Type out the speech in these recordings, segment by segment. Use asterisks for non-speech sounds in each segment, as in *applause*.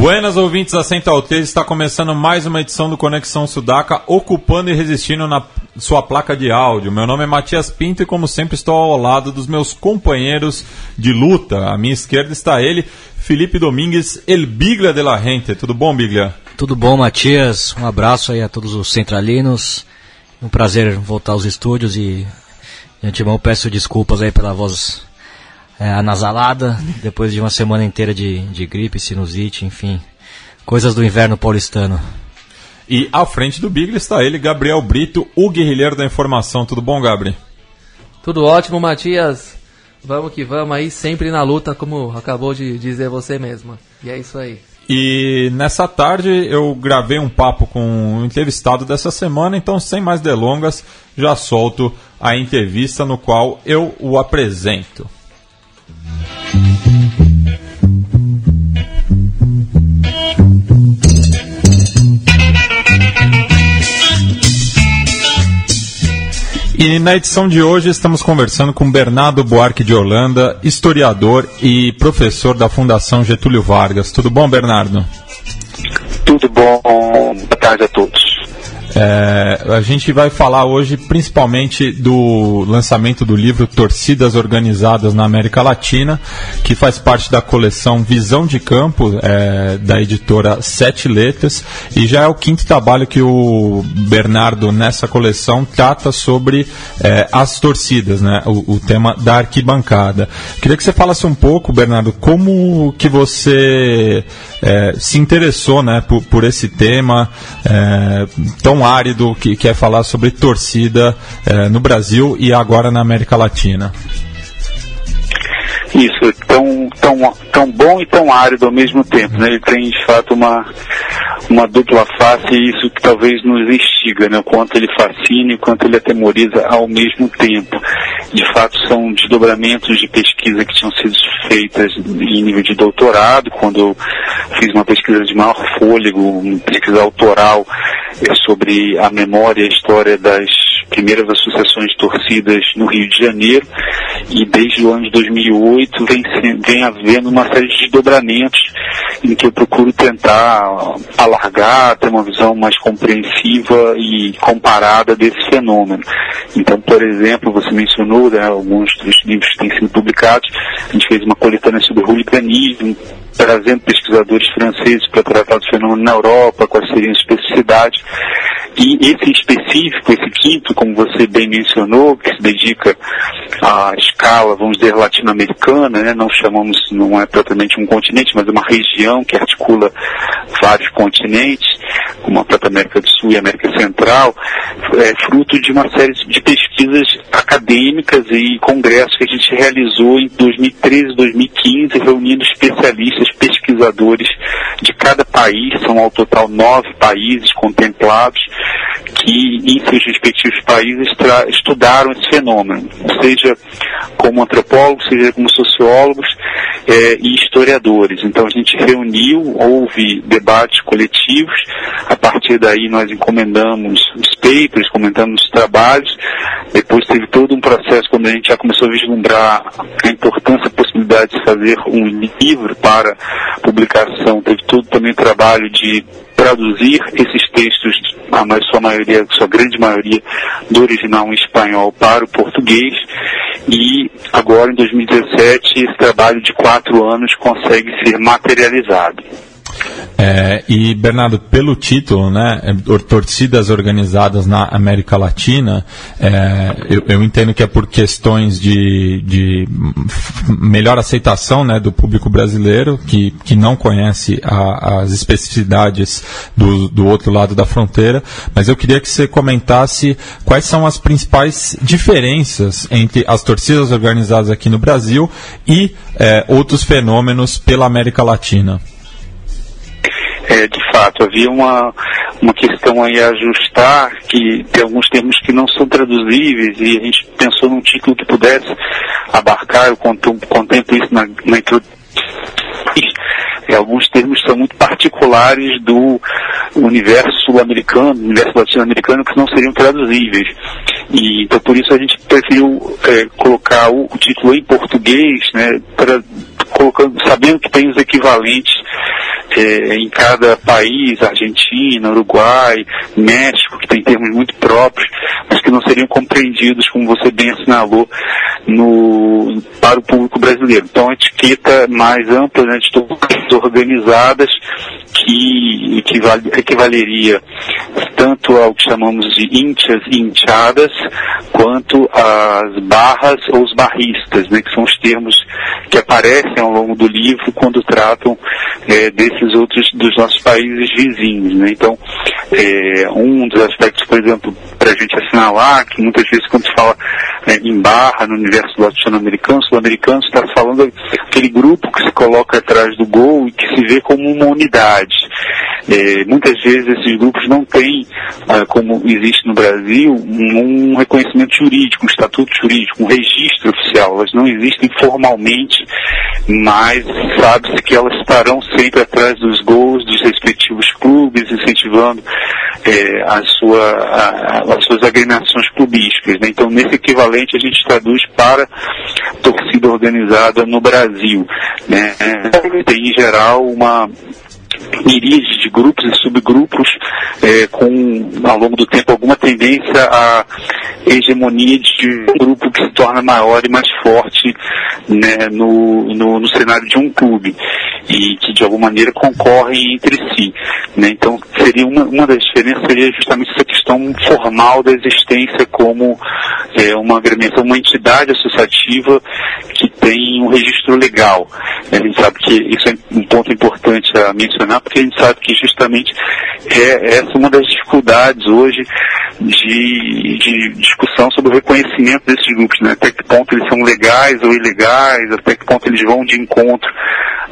Buenas ouvintes da Central 3, está começando mais uma edição do Conexão Sudaca, ocupando e resistindo na sua placa de áudio. Meu nome é Matias Pinto e, como sempre, estou ao lado dos meus companheiros de luta. À minha esquerda está ele, Felipe Domingues, El Biglia de la Gente. Tudo bom, Biglia? Tudo bom, Matias. Um abraço aí a todos os centralinos. Um prazer voltar aos estúdios e, de antemão, peço desculpas aí pela voz é, anasalada, depois de uma semana inteira de, de gripe, sinusite, enfim, coisas do inverno paulistano. E à frente do Biglia está ele, Gabriel Brito, o guerrilheiro da informação. Tudo bom, Gabri? Tudo ótimo, Matias. Vamos que vamos aí, sempre na luta, como acabou de dizer você mesmo. E é isso aí. E nessa tarde eu gravei um papo com o entrevistado dessa semana, então sem mais delongas, já solto a entrevista no qual eu o apresento. E na edição de hoje estamos conversando com Bernardo Buarque de Holanda, historiador e professor da Fundação Getúlio Vargas. Tudo bom, Bernardo? Tudo bom. Boa tarde a todos. É, a gente vai falar hoje principalmente do lançamento do livro Torcidas Organizadas na América Latina, que faz parte da coleção Visão de Campo, é, da editora Sete Letras, e já é o quinto trabalho que o Bernardo, nessa coleção, trata sobre é, as torcidas, né, o, o, tema da arquibancada. Queria que você falasse um pouco, Bernardo, como que você é, se interessou né, por, por esse tema é, tão tão árido que quer falar sobre torcida é, no Brasil e agora na América Latina. Isso, tão, tão, tão bom e tão árido ao mesmo tempo. Né? Ele tem, de fato, uma, uma dupla face e isso que talvez nos instiga, né? o quanto ele fascina e o quanto ele atemoriza ao mesmo tempo. De fato, são desdobramentos de pesquisa que tinham sido feitas em nível de doutorado, quando eu fiz uma pesquisa de maior fôlego, uma pesquisa autoral é, sobre a memória e a história das primeiras associações de torcidas no Rio de Janeiro e desde o ano de 2008 vem, vem havendo uma série de desdobramentos em que eu procuro tentar alargar, ter uma visão mais compreensiva e comparada desse fenômeno. Então, por exemplo, você mencionou né, alguns dos livros que têm sido publicados, a gente fez uma coletânea sobre hooliganismo, trazendo pesquisadores franceses para tratar do fenômeno na Europa, quais seriam as especificidades. E esse específico, esse quinto, como você bem mencionou, que se dedica à escala, vamos dizer, latino-americana, né? não chamamos, não é propriamente um continente, mas uma região que articula vários continentes, como a própria América do Sul e América Central, é fruto de uma série de pesquisas acadêmicas e congressos que a gente realizou em 2013 e 2015, reunindo especialistas, pesquisadores de cada país, são ao total nove países contemplados, que em seus respectivos países estudaram esse fenômeno, seja como antropólogos, seja como sociólogos é, e historiadores. Então a gente reuniu, houve debates coletivos, a partir daí nós encomendamos os papers, comentamos os trabalhos, depois teve todo um processo quando a gente já começou a vislumbrar a importância, a possibilidade de fazer um livro para publicação, teve todo também o trabalho de traduzir esses textos, a sua maioria, sua grande maioria, do original em espanhol para o português. E agora, em 2017, esse trabalho de quatro anos consegue ser materializado. É, e Bernardo, pelo título, né, é, torcidas organizadas na América Latina, é, eu, eu, entendo que é por questões de, de melhor aceitação, né, do público brasileiro que, que não conhece a, as especificidades do, do outro lado da fronteira. Mas eu queria que você comentasse quais são as principais diferenças entre as torcidas organizadas aqui no Brasil e é, outros fenômenos pela América Latina. É, de fato, havia uma, uma questão aí a ajustar, que tem alguns termos que não são traduzíveis, e a gente pensou num título que pudesse abarcar, eu contemplo isso na, na introdução. Alguns termos são muito particulares do universo sul-americano, universo latino-americano, que não seriam traduzíveis. E, então, por isso a gente preferiu é, colocar o, o, título em português, né, pra, colocando, sabendo que tem os equivalentes é, em cada país, Argentina, Uruguai, México, que tem termos muito próprios, mas que não seriam compreendidos, como você bem assinalou, no, para o público brasileiro. Então, a etiqueta mais ampla né, de todas organizadas que equivaleria tanto ao que chamamos de íntias e inchadas, quanto às barras ou os barristas, né, que são os termos que aparecem ao longo do livro quando tratam é, desses outros, dos nossos países vizinhos. Né? Então, é, um dos aspectos, por exemplo, para a gente assinalar, que muitas vezes quando se fala é, em barra no universo latino-americano, sul-americano, está falando aquele grupo que se coloca atrás do gol e que se vê como uma unidade. É, muitas vezes esses grupos não têm, ah, como existe no Brasil, um, um, reconhecimento jurídico, um estatuto jurídico, um registro oficial. Elas não existem formalmente, mas sabe-se que elas estarão sempre atrás dos gols dos respectivos clubes, incentivando é, a sua, a, as suas agremiações clubísticas. Né? Então, nesse equivalente, a gente traduz para torcida organizada no Brasil. Né? Tem, em geral, uma miríades de grupos e subgrupos é, com, ao longo do tempo, alguma tendência à hegemonia de um grupo que se torna maior e mais forte né, no, no, no, cenário de um clube e que de alguma maneira concorrem entre si. Né? Então seria uma, uma das diferenças seria justamente essa questão formal da existência como é, uma agremiação, uma entidade associativa que tem um registro legal. A gente sabe que isso é um ponto importante a mencionar, porque a gente sabe que justamente é essa uma das dificuldades hoje de, de discussão sobre o reconhecimento desses grupos, né? até que ponto eles são legais ou ilegais, até que ponto eles vão de encontro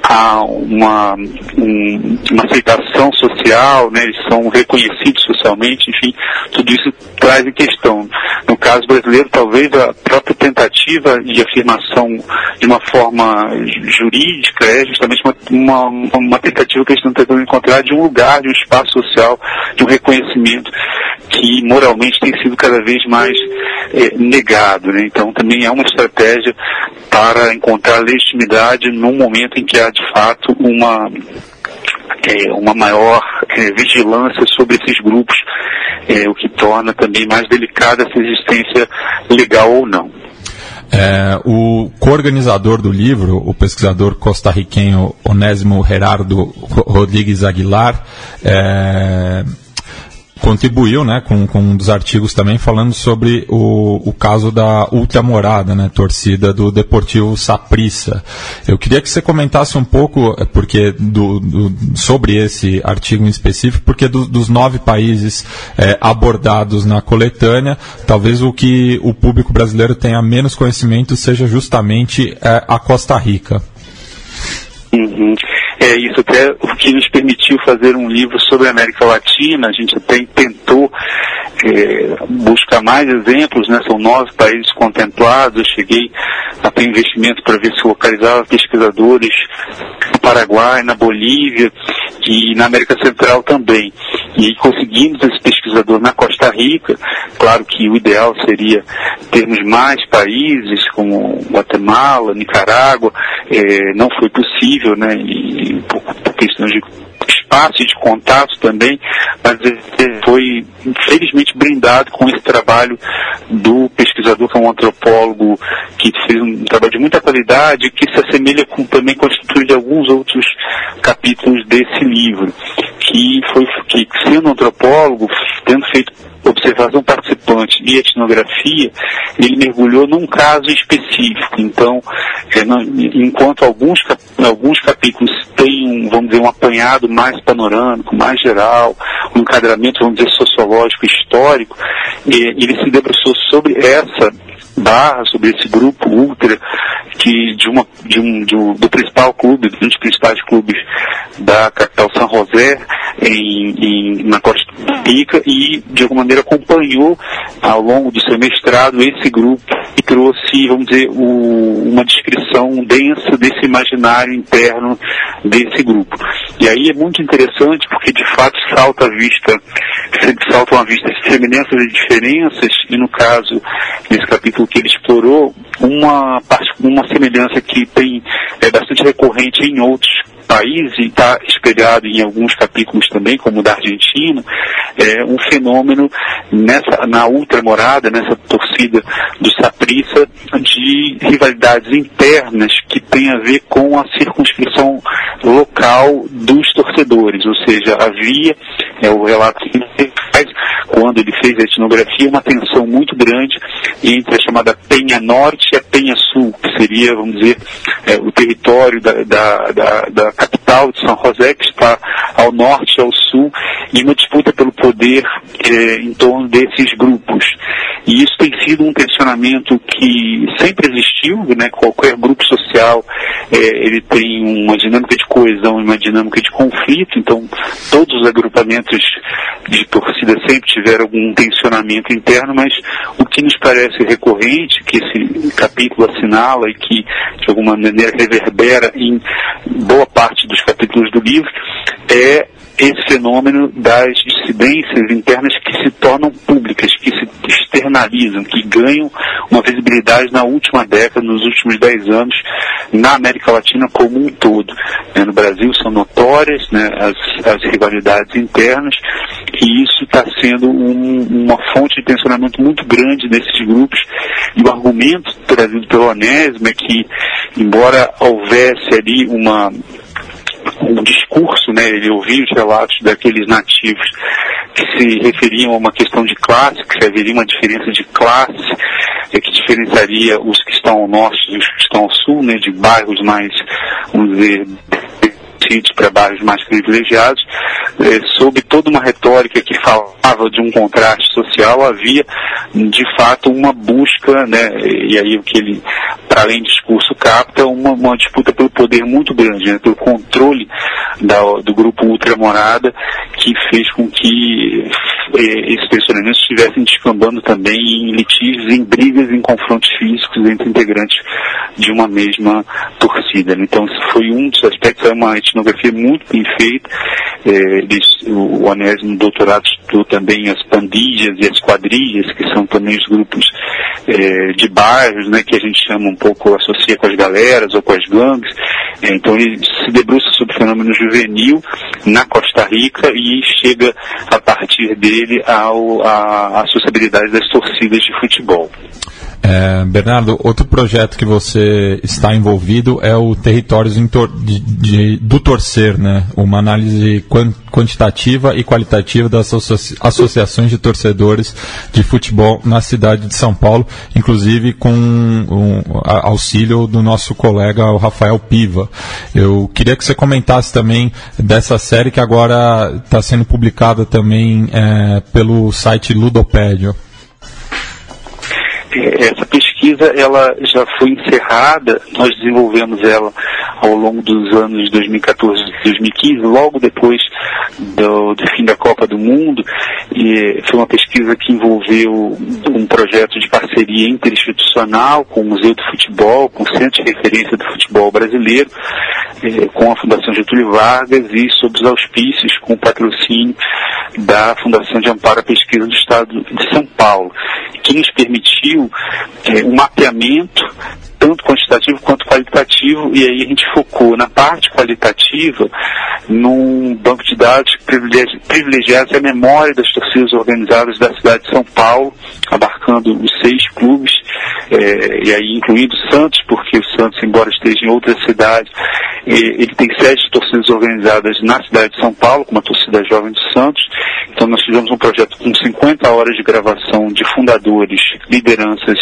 a uma, um, uma aceitação social, né? eles são reconhecidos socialmente, enfim, tudo isso traz em questão. No caso brasileiro, talvez a própria tentativa e afirmação de uma forma jurídica é justamente uma, uma, uma tentativa que eles estão tentando encontrar de um lugar, de um espaço social, de um reconhecimento que moralmente tem sido cada vez mais é, negado. Né? Então também é uma estratégia para encontrar legitimidade num momento em que há de fato uma é, uma maior é, vigilância sobre esses grupos, é, o que torna também mais delicada essa existência legal ou não. É, o co-organizador do livro, o pesquisador costarriquenho Onésimo Gerardo Rodrigues Aguilar, é, contribuiu né, com, com um dos artigos também falando sobre o, o caso da ultramorada, né, torcida do Deportivo Saprissa. Eu queria que você comentasse um pouco é, porque do, do sobre esse artigo em específico, porque do, dos nove países é, abordados na coletânea, talvez o que o público brasileiro tenha menos conhecimento seja justamente é, a Costa Rica. Uhum. É isso até o que nos permitiu fazer um livro sobre a América Latina. A gente até tentou é, buscar mais exemplos, né? São nove países contemplados. Eu cheguei a ter investimento para ver se localizava pesquisadores no Paraguai, na Bolívia e na América Central também. E conseguimos esse pesquisador na Costa Rica. Claro que o ideal seria termos mais países, como Guatemala, Nicarágua. É, não foi possível, né? E por, por questões de fácil de contato também, mas ele foi infelizmente brindado com esse trabalho do pesquisador que é um antropólogo que fez um trabalho de muita qualidade que se assemelha com também com a estrutura de alguns outros capítulos desse livro, que foi que sendo antropólogo, tendo feito observação participante e etnografia, ele mergulhou num caso específico. Então, é, enquanto alguns, alguns capítulos têm, um, vamos dizer, um apanhado mais panorâmico, mais geral, um enquadramento, vamos dizer, sociológico, histórico, ele se debruçou sobre essa barra, sobre esse grupo ultra, que de uma, de um, de um, do principal clube, dos principais clubes da capital São José, em, em, na Costa Rica, e de alguma maneira acompanhou ao longo do seu mestrado esse grupo e trouxe, vamos dizer, o, uma descrição densa desse imaginário interno desse grupo. E aí é muito interessante porque de fato salta a vista, saltam à vista semelhanças e diferenças, e no caso, nesse capítulo que ele explorou, uma, uma semelhança que tem é bastante recorrente em outros país, e está espelhado em alguns capítulos também, como o da Argentina, é um fenômeno nessa, na ultramorada, nessa torcida do Saprissa, de rivalidades internas que tem a ver com a circunscrição local dos torcedores, ou seja, havia, é o relato que faz, quando ele fez a etnografia, uma tensão muito grande entre a chamada Penha Norte e a Penha Sul, que seria, vamos dizer, é, o território da, da, da, da capital de São José, que está ao norte e ao sul, e uma disputa pelo poder eh, em torno desses grupos. E isso tem sido um tensionamento que sempre existiu, né? qualquer grupo social eh, ele tem uma dinâmica de coesão e uma dinâmica de conflito, então todos os agrupamentos de torcida sempre tiveram algum tensionamento interno, mas o que nos parece recorrente, que esse capítulo assinala e que de alguma maneira reverbera em boa parte dos capítulos do livro, é esse fenômeno das dissidências internas que se tornam públicas, que se externalizam, que ganham uma visibilidade na última década, nos últimos dez anos, na América Latina como um todo. Né? No Brasil são notórias né, as, as, rivalidades internas e isso está sendo um, uma fonte de tensionamento muito grande nesses grupos. E o argumento trazido pelo Onésimo é que, embora houvesse ali uma um discurso, né, ele ouvia os relatos daqueles nativos que se referiam a uma questão de classe, que haveria uma diferença de classe, é, que diferenciaria os que estão ao norte e os que estão ao sul, né, de bairros mais, vamos dizer, para bairros mais privilegiados, eh, sob toda uma retórica que falava de um contraste social, havia de fato uma busca, né, e aí o que ele, para além do discurso, capta uma, uma disputa pelo poder muito grande, né, pelo controle da, do grupo ultramorada, que fez com que eh, esses tensionamentos estivessem descambando também em litígios, em brigas, em confrontos físicos entre integrantes de uma mesma torcida. Então, isso foi um dos aspectos, é uma etnografia muito bem feita. É, o Onésimo doutorado estudou também as pandilhas e as quadrilhas, que são também os grupos é, de bairros, né, que a gente chama um pouco, associa com as galeras ou com as gangues. É, então ele se debruça sobre o fenômeno juvenil na Costa Rica e chega a partir dele ao, a, a sociabilidade das torcidas de futebol. É, Bernardo, outro projeto que você está envolvido é o Territórios de, de, do Torcer, né? Uma análise quantitativa e qualitativa das associa associações de torcedores de futebol na cidade de São Paulo, inclusive com um, auxílio do nosso colega o Rafael Piva. Eu queria que você comentasse também dessa série que agora está sendo publicada também é, pelo site Ludopédio essa pesquisa ela já foi encerrada, nós desenvolvemos ela ao longo dos anos 2014 e 2015, logo depois do, do, fim da Copa do Mundo, e foi uma pesquisa que envolveu um projeto de parceria interinstitucional com o Museu do Futebol, com o Centro de Referência do Futebol Brasileiro, eh, com a Fundação Getúlio Vargas e sob os auspícios com o patrocínio da Fundação de Amparo à Pesquisa do Estado de São Paulo, que nos permitiu é, um mapeamento tanto quantitativo quanto qualitativo, e aí a gente focou na parte qualitativa num banco de dados que privilegi- privilegiasse a memória das torcidas organizadas da cidade de São Paulo, abarcando os seis clubes, eh, e aí incluindo Santos, porque o Santos, embora esteja em outra cidade, eh, ele tem sete torcidas organizadas na cidade de São Paulo, com uma torcida jovem do Santos. Então nós fizemos um projeto com 50 horas de gravação de fundadores, lideranças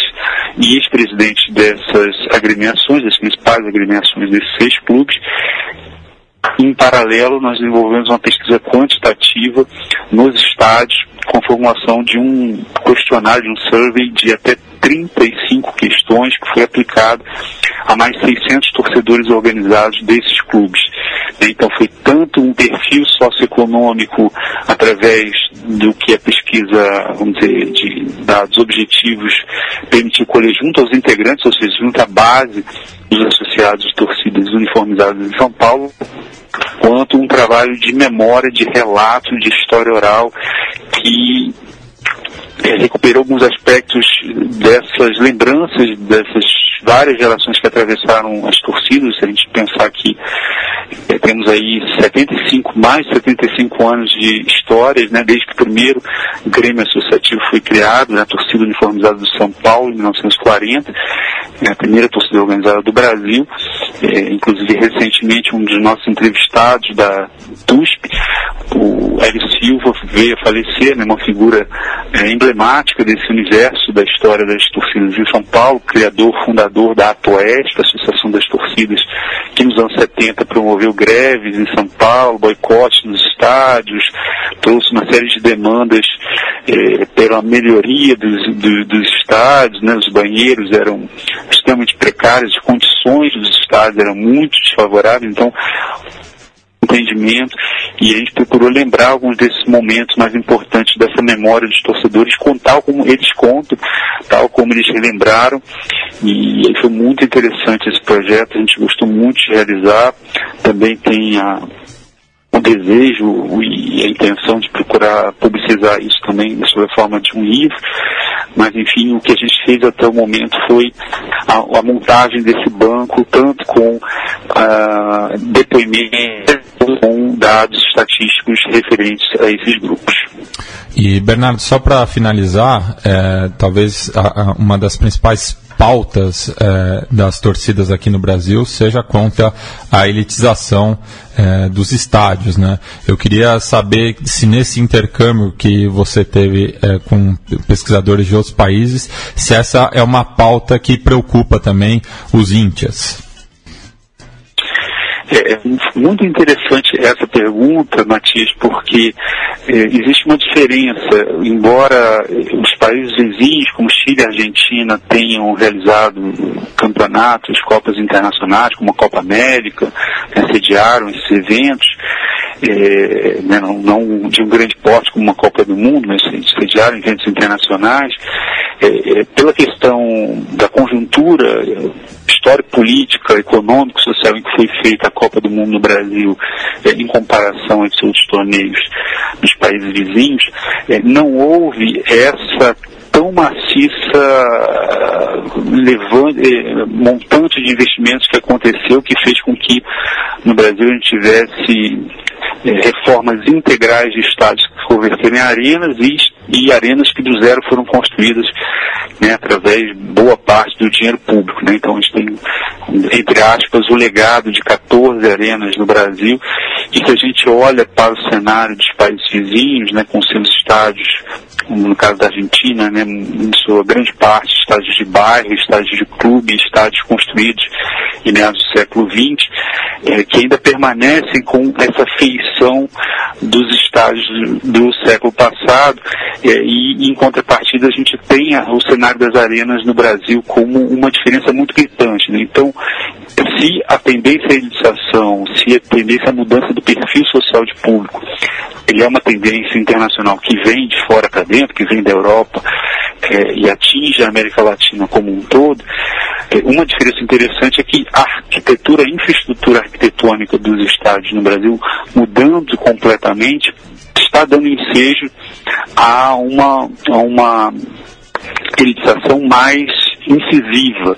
e ex-presidentes dessas agremiações, das principais agremiações desses seis clubes. Em paralelo, nós desenvolvemos uma pesquisa quantitativa nos estádios com a formulação de um questionário, de um survey de até 35 questões que foi aplicado a mais 600 torcedores organizados desses clubes. Então foi tanto um perfil socioeconômico através do que a pesquisa, vamos dizer, de dados objetivos permitiu colher junto aos integrantes, ou seja, junto à base dos associados de torcidas uniformizadas em São Paulo, quanto um trabalho de memória, de relato, de história oral que eh, recuperou alguns aspectos dessas lembranças, dessas várias gerações que atravessaram as torcidas, se a gente pensar que eh, temos aí 75, mais de 75 anos de histórias, né, desde que o primeiro Grêmio Associativo foi criado, né, a torcida uniformizada do São Paulo, em 1940, é a primeira torcida organizada do Brasil, eh, inclusive recentemente um dos nossos entrevistados da TUSP, o Hélio Silva, veio a falecer, né, uma figura eh, emblemática desse universo da história das torcidas em São Paulo, criador, fundador da APOESP, Associação das Torcidas, que nos anos 70 promoveu greves em São Paulo, boicotes nos estádios, trouxe uma série de demandas eh, pela melhoria dos, do- dos estádios, né, os banheiros eram extremamente precários, as condições dos estádios eram muito desfavoráveis, então entendimento e a gente procurou lembrar alguns desses momentos mais importantes dessa memória dos torcedores, com tal como eles contam, tal como eles relembraram e foi muito interessante esse projeto, a gente gostou muito de realizar, também tem a o desejo e a intenção de procurar publicizar isso também sob a forma de um livro, mas enfim, o que a gente fez até o momento foi a, a montagem desse banco, tanto com ah, depoimentos, com dados estatísticos referentes a esses grupos. E, Bernardo, só para finalizar, é, talvez a- a- uma das principais pautas é, das torcidas aqui no Brasil seja contra a elitização é, dos estádios. Né? Eu queria saber se nesse intercâmbio que você teve é, com pesquisadores de outros países, se essa é uma pauta que preocupa também os índias. É, é muito interessante essa pergunta, Matias, porque é, existe uma diferença. Embora os países vizinhos, como Chile e Argentina, tenham realizado campeonatos, Copas internacionais, como a Copa América, né, sediaram esses eventos, é, né, não, não de um grande porte como uma Copa do Mundo, mas sediaram eventos internacionais, é, é, pela questão da conjuntura histórica, política, econômica, social em que foi feita a Copa do Mundo no Brasil, eh, em comparação a outros torneios dos países vizinhos, eh, não houve essa tão maciça levante, eh, montante de investimentos que aconteceu, que fez com que no Brasil a gente tivesse eh, reformas integrais de estádios que se converteram em arenas e, e arenas que do zero foram construídas né, através boa parte do dinheiro público. Né? Então a gente tem, entre aspas, o legado de 14 arenas no Brasil. E se a gente olha para o cenário dos países vizinhos, né, com seus estádios, como no caso da Argentina, né, em sua grande parte, estádios de bairro, estádios de clube, estádios construídos em meados do século XX, eh, que ainda permanecem com essa feição dos estádios do século passado, eh, e em contrapartida a gente tem a- o cenário das arenas no Brasil como uma diferença muito gritante. né? Então, se a tendência à elitização, se a tendência à mudança do perfil social de público, ele é uma tendência internacional que vem de fora para dentro, que vem da Europa eh, e atinge a América Latina como um todo, eh, uma diferença interessante é que a arquitetura, a infraestrutura arquitetônica dos estádios no Brasil, mudando completamente, está dando ensejo a uma, a uma elitização mais incisiva,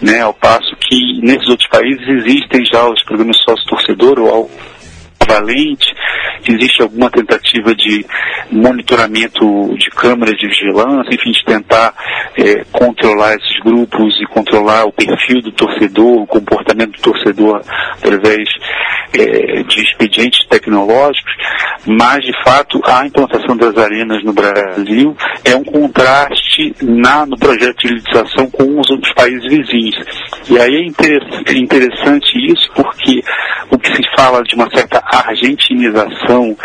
né? Ao passo que nesses outros países existem já os programas sócio-torcedor ou valente, existe alguma tentativa de monitoramento de câmeras de vigilância, enfim, de tentar é, controlar esses grupos e controlar o perfil do torcedor, o comportamento do torcedor através é, de expedientes tecnológicos, mas de fato a implantação das arenas no Brasil é um contraste na, no projeto de legislação com os outros países vizinhos. E aí é interessante isso porque o que se fala de uma certa argentinização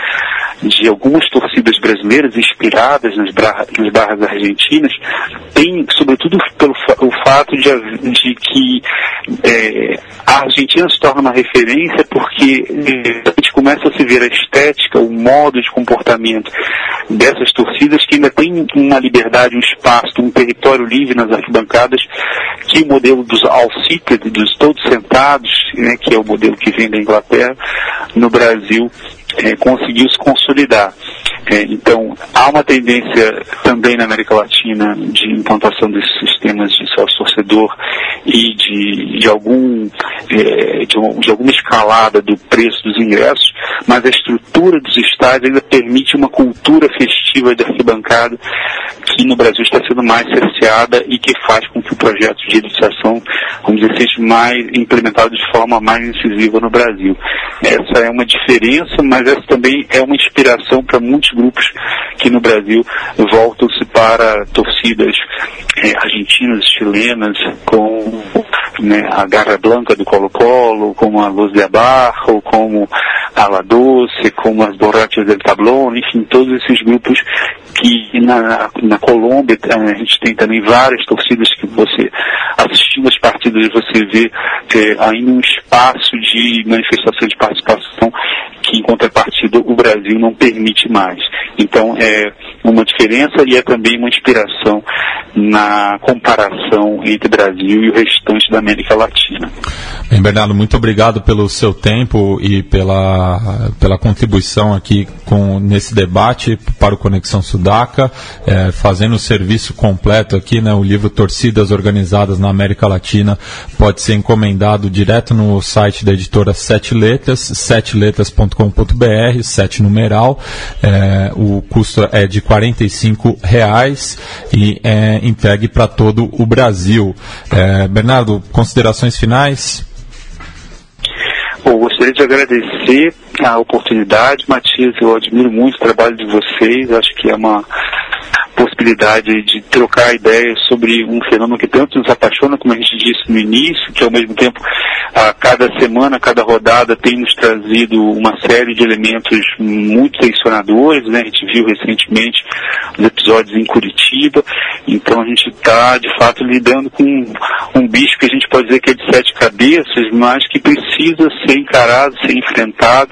de algumas torcidas brasileiras inspiradas nas, nas barras argentinas tem, sobretudo, pelo o fato de, de que é, a Argentina se torna uma referência porque é, a gente começa a se ver a estética, o modo de comportamento dessas torcidas que ainda tem uma liberdade, um espaço, um território livre nas arquibancadas que o modelo dos all-seated, dos todos sentados, né, que é o modelo que vem da Inglaterra, no Brasil Brasil é, conseguiu se consolidar. É, então, há uma tendência também na América Latina de implantação desses sistemas de sócio-torcedor e de, de, algum, é, de, de, alguma escalada do preço dos ingressos, mas a estrutura dos estádios ainda permite uma cultura festiva de arquibancada que no Brasil está sendo mais cerceada e que faz com que o projeto de educação, vamos dizer, seja mais implementado de forma mais incisiva no Brasil. Essa é uma diferença, mas essa também é uma inspiração para muitos grupos que no Brasil voltam-se para torcidas é, argentinas, chilenas, com né, a Garra Blanca do Colo-Colo, como a Luz de Abarro, como a La Doce, como as Borrachas del Tablón, enfim, todos esses grupos que na, na Colômbia eh, a gente tem também várias torcidas que você, assistindo as partidas, você vê é, ainda um espaço de manifestação de participação que, em contrapartida, o Brasil não permite mais. Então, é uma diferença e é também uma inspiração na comparação entre Brasil e o restante da América Latina. Bem, Bernardo, muito obrigado pelo seu tempo e pela, pela contribuição aqui com, nesse debate para o Conexão Sudaca, é, fazendo o serviço completo aqui, né, o livro Torcidas Organizadas na América Latina pode ser encomendado direto no site da editora Sete Letras, seteletras.com.br, sete numeral, é, o custo é de R$ reais e é entregue para todo o Brasil. É, Bernardo, considerações finais? Bom, gostaria de agradecer a oportunidade, Matias, eu admiro muito o trabalho de vocês, acho que é uma possibilidade de trocar ideias sobre um fenômeno que tanto nos apaixona, como a gente disse no início, que ao mesmo tempo, a cada semana, a cada rodada, tem nos trazido uma série de elementos muito tensionadores, né? A gente viu recentemente os episódios em Curitiba, então a gente está, de fato, lidando com um bicho que a gente pode dizer que é de sete cabeças, mas que precisa ser encarado, ser enfrentado,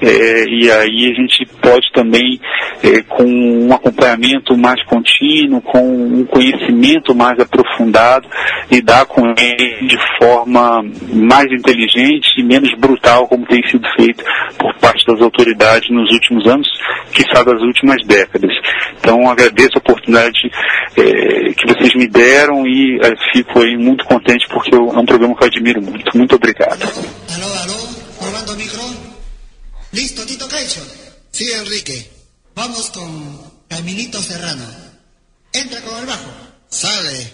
é, e aí a gente pode também, é, com um acompanhamento mais contínuo, com um conhecimento mais aprofundado, lidar com ele de forma mais inteligente e menos brutal, como tem sido feito por parte das autoridades nos últimos anos, que sabe das últimas décadas. Então agradeço a oportunidade é, que vocês me deram e é, fico aí muito contente porque eu, é um programa que eu admiro muito. Muito obrigado. Alô, alô, micro. Listo, Tito Caicho. Sí, Enrique. Vamos con Caminito Serrano. Entra com o bajo. Sale.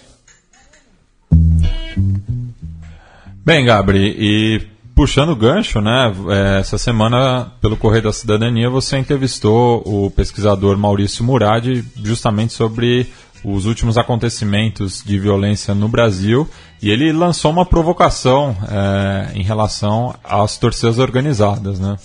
Bem, Gabri, e puxando o gancho, né? É, essa semana, pelo Correio da Cidadania, você entrevistou o pesquisador Maurício Murad justamente sobre os últimos acontecimentos de violência no Brasil e ele lançou uma provocação é, em relação às torcidas organizadas, né?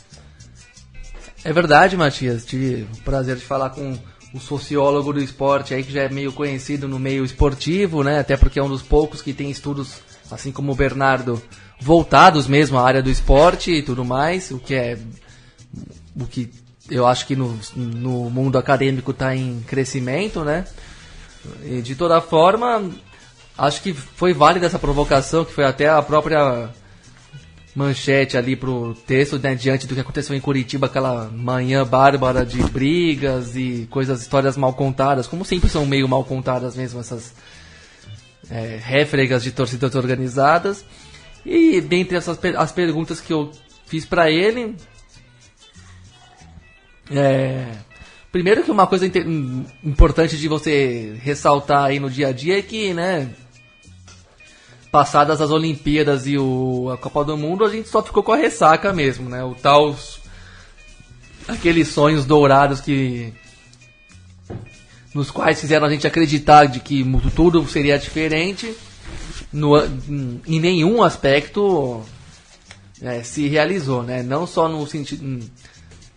É verdade, Matias. Tive o prazer de falar com o sociólogo do esporte aí que já é meio conhecido no meio esportivo, né? Até porque é um dos poucos que tem estudos, assim como o Bernardo, voltados mesmo à área do esporte e tudo mais, o que é o que eu acho que no, no mundo acadêmico está em crescimento, né? E de toda forma, acho que foi válida essa provocação, que foi até a própria manchete ali pro texto, né, diante do que aconteceu em Curitiba, aquela manhã bárbara de brigas e coisas, histórias mal contadas, como sempre são meio mal contadas mesmo essas é, réfregas de torcidas organizadas. E dentre essas as perguntas que eu fiz para ele, é, primeiro que uma coisa importante de você ressaltar aí no dia a dia é que, né, passadas as Olimpíadas e o, a Copa do Mundo, a gente só ficou com a ressaca mesmo, né? O tal aqueles sonhos dourados que nos quais fizeram a gente acreditar de que tudo seria diferente, no, em nenhum aspecto é, se realizou, né? Não só no sentido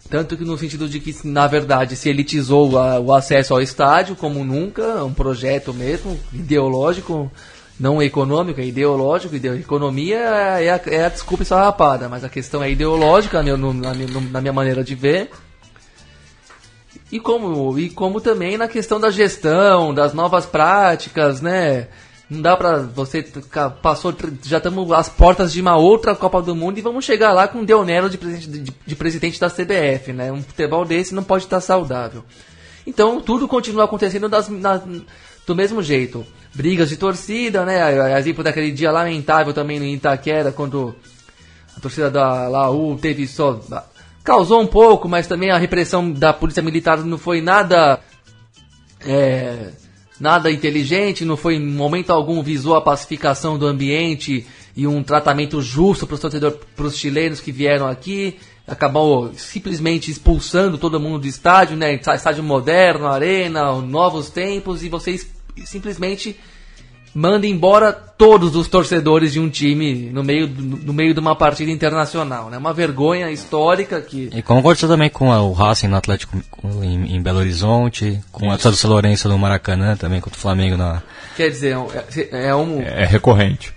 tanto que no sentido de que, na verdade, se elitizou a, o acesso ao estádio como nunca, um projeto mesmo, ideológico, não econômico, é ideológico. Economia é a, é a desculpa esfarrapada, mas a questão é ideológica na, na, na minha maneira de ver. E como, e como também na questão da gestão, das novas práticas, né? Não dá pra você. Passou. Já estamos às portas de uma outra Copa do Mundo e vamos chegar lá com o Deonero de presidente, de, de presidente da CBF, né? Um futebol desse não pode estar saudável. Então tudo continua acontecendo das, na, do mesmo jeito. Brigas de torcida, né? Exemplo daquele dia lamentável também no Itaquera, quando a torcida da Laú teve só. Causou um pouco, mas também a repressão da polícia militar não foi nada. É, nada inteligente, não foi em momento algum visou a pacificação do ambiente e um tratamento justo para os torcedores, para os chilenos que vieram aqui. Acabou simplesmente expulsando todo mundo do estádio, né? Estádio moderno, arena, novos tempos, e vocês simplesmente manda embora todos os torcedores de um time no meio, no meio de uma partida internacional. É né? uma vergonha histórica que. E como aconteceu também com o Racing no Atlético em, em Belo Horizonte, com Isso. a São Lourenço no Maracanã também, contra o Flamengo na. Quer dizer, é, é um. É recorrente.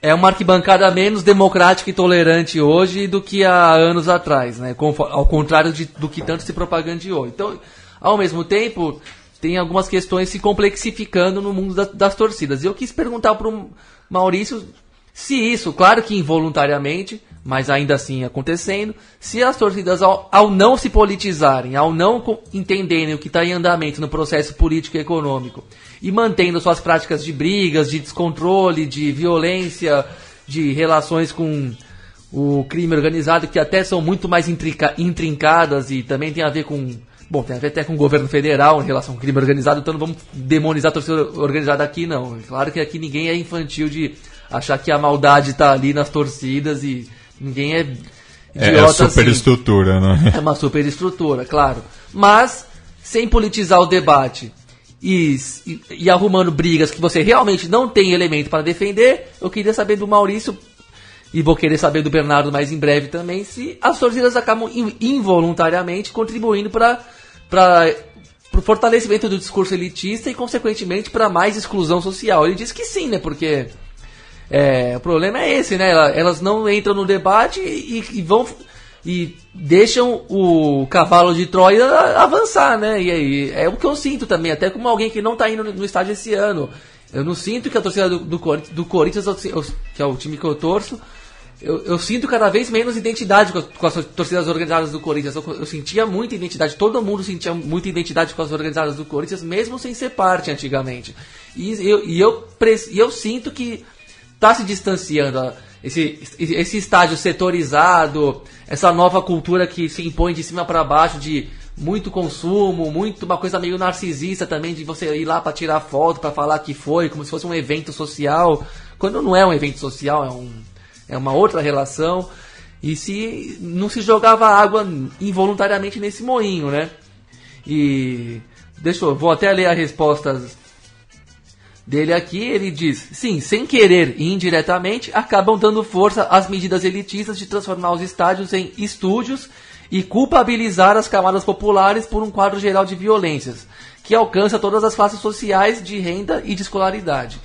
É uma arquibancada menos democrática e tolerante hoje do que há anos atrás, né? Ao contrário de, do que tanto se propagandeou. Então, ao mesmo tempo, tem algumas questões se complexificando no mundo das, das torcidas. Eu quis perguntar para o Maurício se isso, claro que involuntariamente, mas ainda assim acontecendo, se as torcidas, ao, ao não se politizarem, ao não entenderem o que está em andamento no processo político e econômico, e mantendo suas práticas de brigas, de descontrole, de violência, de relações com o crime organizado, que até são muito mais intrincadas e também tem a ver com Bom, tem a ver até com o governo federal em relação ao crime organizado, então não vamos demonizar a torcida organizada aqui, não. Claro que aqui ninguém é infantil de achar que a maldade está ali nas torcidas e ninguém é idiota É, é superestrutura, assim. né? *laughs* É uma superestrutura, claro. Mas, sem politizar o debate e, e, e, arrumando brigas que você realmente não tem elemento para defender, eu queria saber do Maurício, e vou querer saber do Bernardo mais em breve também, se as torcidas acabam involuntariamente contribuindo para para o fortalecimento do discurso elitista e, consequentemente, para mais exclusão social. Ele diz que sim, né? Porque é, o problema é esse, né? Elas não entram no debate e, e vão e deixam o cavalo de Troia avançar, né? E aí é o que eu sinto também, até como alguém que não está indo no estádio esse ano. Eu não sinto que a torcida do, do, do Corinthians, que é o time que eu torço, eu, eu, sinto cada vez menos identidade com, com, as torcidas organizadas do Corinthians. Eu, eu, sentia muita identidade, todo mundo sentia muita identidade com as organizadas do Corinthians, mesmo sem ser parte antigamente. E eu, e eu, e eu sinto que está se distanciando esse, esse setorizado, essa nova cultura que se impõe de cima para baixo de muito consumo, muito uma coisa meio narcisista também de você ir lá para tirar foto, para falar que foi, como se fosse um evento social, quando não é um evento social, é um é uma outra relação. E se não se jogava água involuntariamente nesse moinho, né? E deixa eu, vou até ler a resposta dele aqui. Ele diz: sim, sem querer e indiretamente, acabam dando força às medidas elitistas de transformar os estádios em estúdios e culpabilizar as camadas populares por um quadro geral de violências que alcança todas as classes sociais de renda e de escolaridade.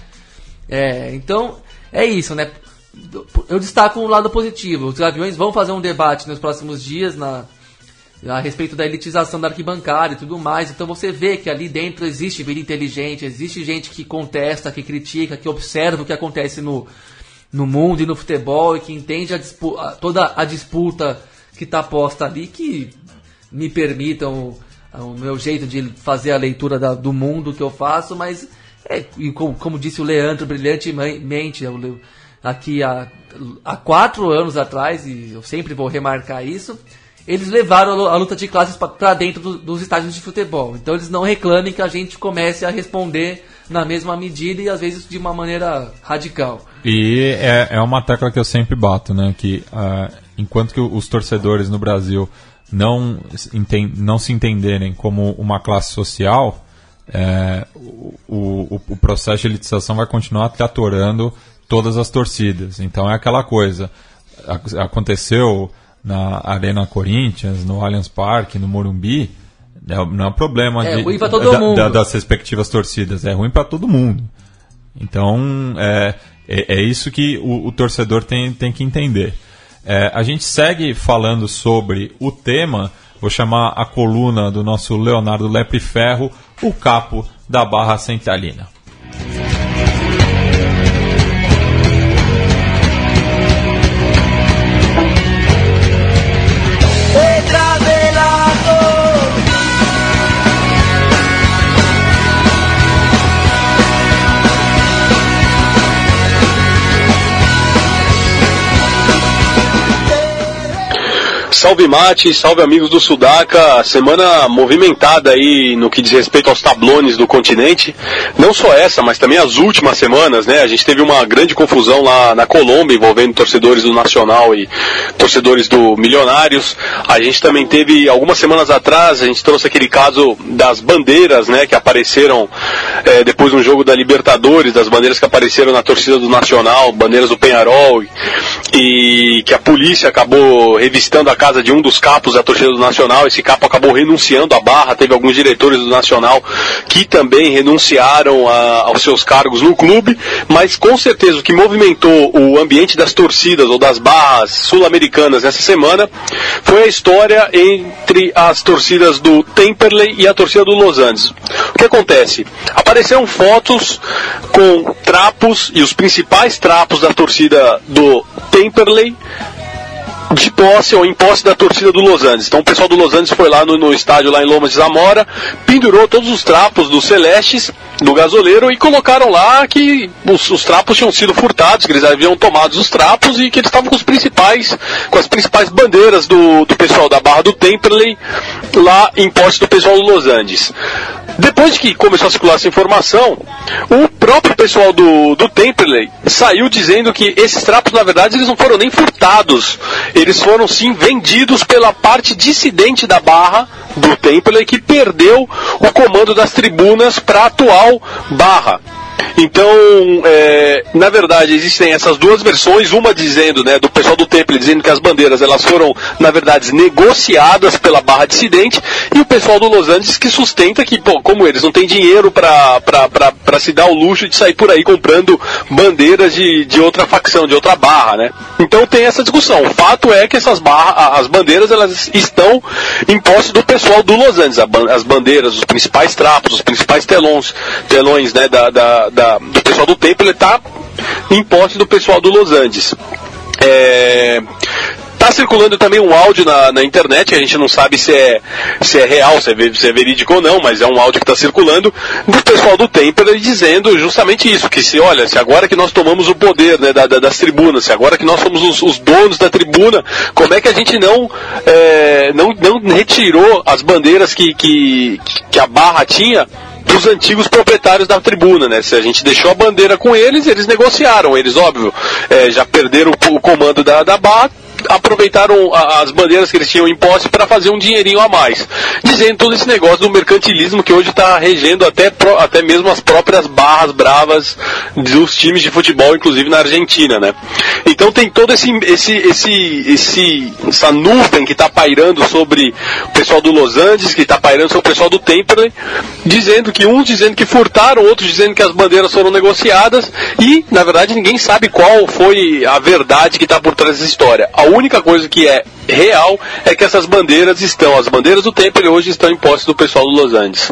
É, então é isso, né? Eu destaco um lado positivo. Os Gaviões vão fazer um debate nos próximos dias na, a respeito da elitização da arquibancada e tudo mais. Então você vê que ali dentro existe vida inteligente, existe gente que contesta, que critica, que observa o que acontece no, no mundo e no futebol e que entende a disputa, toda a disputa que está posta ali, que me permitam o, o, meu jeito de fazer a leitura da, do mundo que eu faço, mas É, como, como disse o Leandro brilhantemente eu- aqui há, há quatro anos atrás, e eu sempre vou remarcar isso, eles levaram a lu- a luta de classes para dentro do- dos estádios de futebol. Então eles não reclamem que a gente comece a responder na mesma medida e às vezes de uma maneira radical. E é, é uma tecla que eu sempre bato, né? Que ah, enquanto que os torcedores no Brasil não, enten- não se entenderem como uma classe social, é, o, o, o processo de elitização vai continuar tratorando todas as torcidas. Então é aquela coisa. ac- Aconteceu na Arena Corinthians, no Allianz Parque, no Morumbi. é- Não é um problema É de- ruim pra todo da- mundo. da- das respectivas torcidas, é ruim para todo mundo. Então, é, é, é isso que o, o torcedor tem, tem que entender. É, a gente segue falando sobre o tema. Vou chamar a coluna do nosso Leonardo Lepre Ferro, o capo da Barra Centralina. Salve Mate, salve amigos do Sudaca. Semana movimentada aí no que diz respeito aos tablones do continente. Não só essa, mas também as últimas semanas, né? A gente teve uma grande confusão lá na Colômbia envolvendo torcedores do Nacional e torcedores do Milionários. A gente também teve algumas semanas atrás, a gente trouxe aquele caso das bandeiras, né? Que apareceram eh, depois de um jogo da Libertadores, das bandeiras que apareceram na torcida do Nacional, bandeiras do Penharol e que a polícia acabou revistando a casa de um dos capos da torcida do Nacional. Esse capo acabou renunciando à barra. Teve alguns diretores do Nacional que também renunciaram a- aos seus cargos no clube. Mas com certeza o que movimentou o ambiente das torcidas ou das barras sul-americanas nessa semana foi a história entre as torcidas do Temperley e a torcida do Los Angeles. O que acontece? Apareceram fotos com trapos e os principais trapos da torcida do Temperley de posse ou em posse da torcida do Los Angeles. Então o pessoal do Los Angeles foi lá no, no estádio lá em Lomas de Zamora, pendurou todos os trapos dos Celestes, do gasoleiro, e colocaram lá que os, os trapos tinham sido furtados, que eles haviam tomado os trapos e que eles estavam com os principais, com as principais bandeiras do, do pessoal da Barra do Temperley lá em posse do pessoal do Los Angeles. Depois que começou a circular essa informação, o próprio pessoal do, do Temperley saiu dizendo que esses trapos, na verdade, eles não foram nem furtados. Eles foram sim vendidos pela parte dissidente da barra do Temperley que perdeu o comando das tribunas para a atual barra. Então, é, na verdade, existem essas duas versões, uma dizendo, né, do pessoal do Temple dizendo que as bandeiras elas foram, na verdade, negociadas pela barra dissidente, e o pessoal do Los Angeles que sustenta que, pô, como eles não têm dinheiro para se dar o luxo de sair por aí comprando bandeiras de, de outra facção, de outra barra, né? Então tem essa discussão. O fato é que essas barras, as bandeiras, elas estão em posse do pessoal do Los Angeles. As bandeiras, os principais trapos, os principais telões, telões né, da, da- da- do pessoal do Temple está em posse do pessoal do Los Angeles. É, Tá circulando também um áudio na, na internet, a gente não sabe se é, se é real, se é, se é verídico ou não, mas é um áudio que está circulando do pessoal do Temple dizendo justamente isso, que se olha, se agora que nós tomamos o poder né, da- da- das tribunas, se agora que nós somos os, os donos da tribuna, como é que a gente não, é, não, não retirou as bandeiras que, que, que a barra tinha dos antigos proprietários da tribuna, né? Se a gente deixou a bandeira com eles, eles negociaram, eles, óbvio, é, já perderam o, comando da, da barra, aproveitaram as bandeiras que eles tinham em posse para fazer um dinheirinho a mais. Dizendo todo esse negócio do mercantilismo que hoje está regendo até, até mesmo as próprias barras bravas dos times de futebol, inclusive na Argentina, né? Então tem todo esse, esse, esse, esse essa nuvem que está pairando sobre o pessoal do Los Angeles, que está pairando sobre o pessoal do Temperley, dizendo que uns dizendo que furtaram, outros dizendo que as bandeiras foram negociadas e, na verdade, ninguém sabe qual foi a verdade que está por trás dessa história. A única coisa que é real é que essas bandeiras estão, as bandeiras do Temple hoje estão em posse do pessoal do Los Angeles.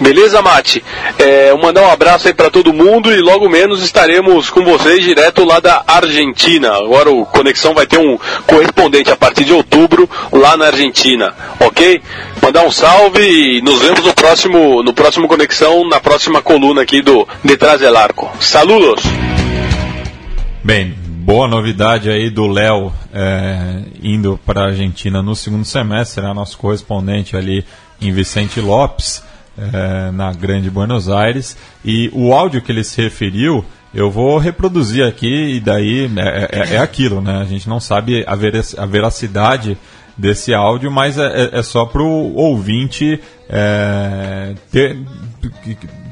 Beleza, Mate? É, mandar um abraço aí para todo mundo e logo menos estaremos com vocês direto lá da Argentina. Agora o Conexão vai ter um correspondente a partir de outubro lá na Argentina, ok? Mandar um salve e nos vemos no próximo, no próximo Conexão, na próxima coluna aqui do Detrás del Arco. Saludos! Bem, boa novidade aí do Léo é, indo para a Argentina no segundo semestre, será nosso correspondente ali em Vicente Lopes, é, na Grande Buenos Aires. E o áudio que ele se referiu, eu vou reproduzir aqui, e daí é, é, é aquilo, né? A gente não sabe a, ver, a veracidade desse áudio, mas é, é só para o ouvinte é, ter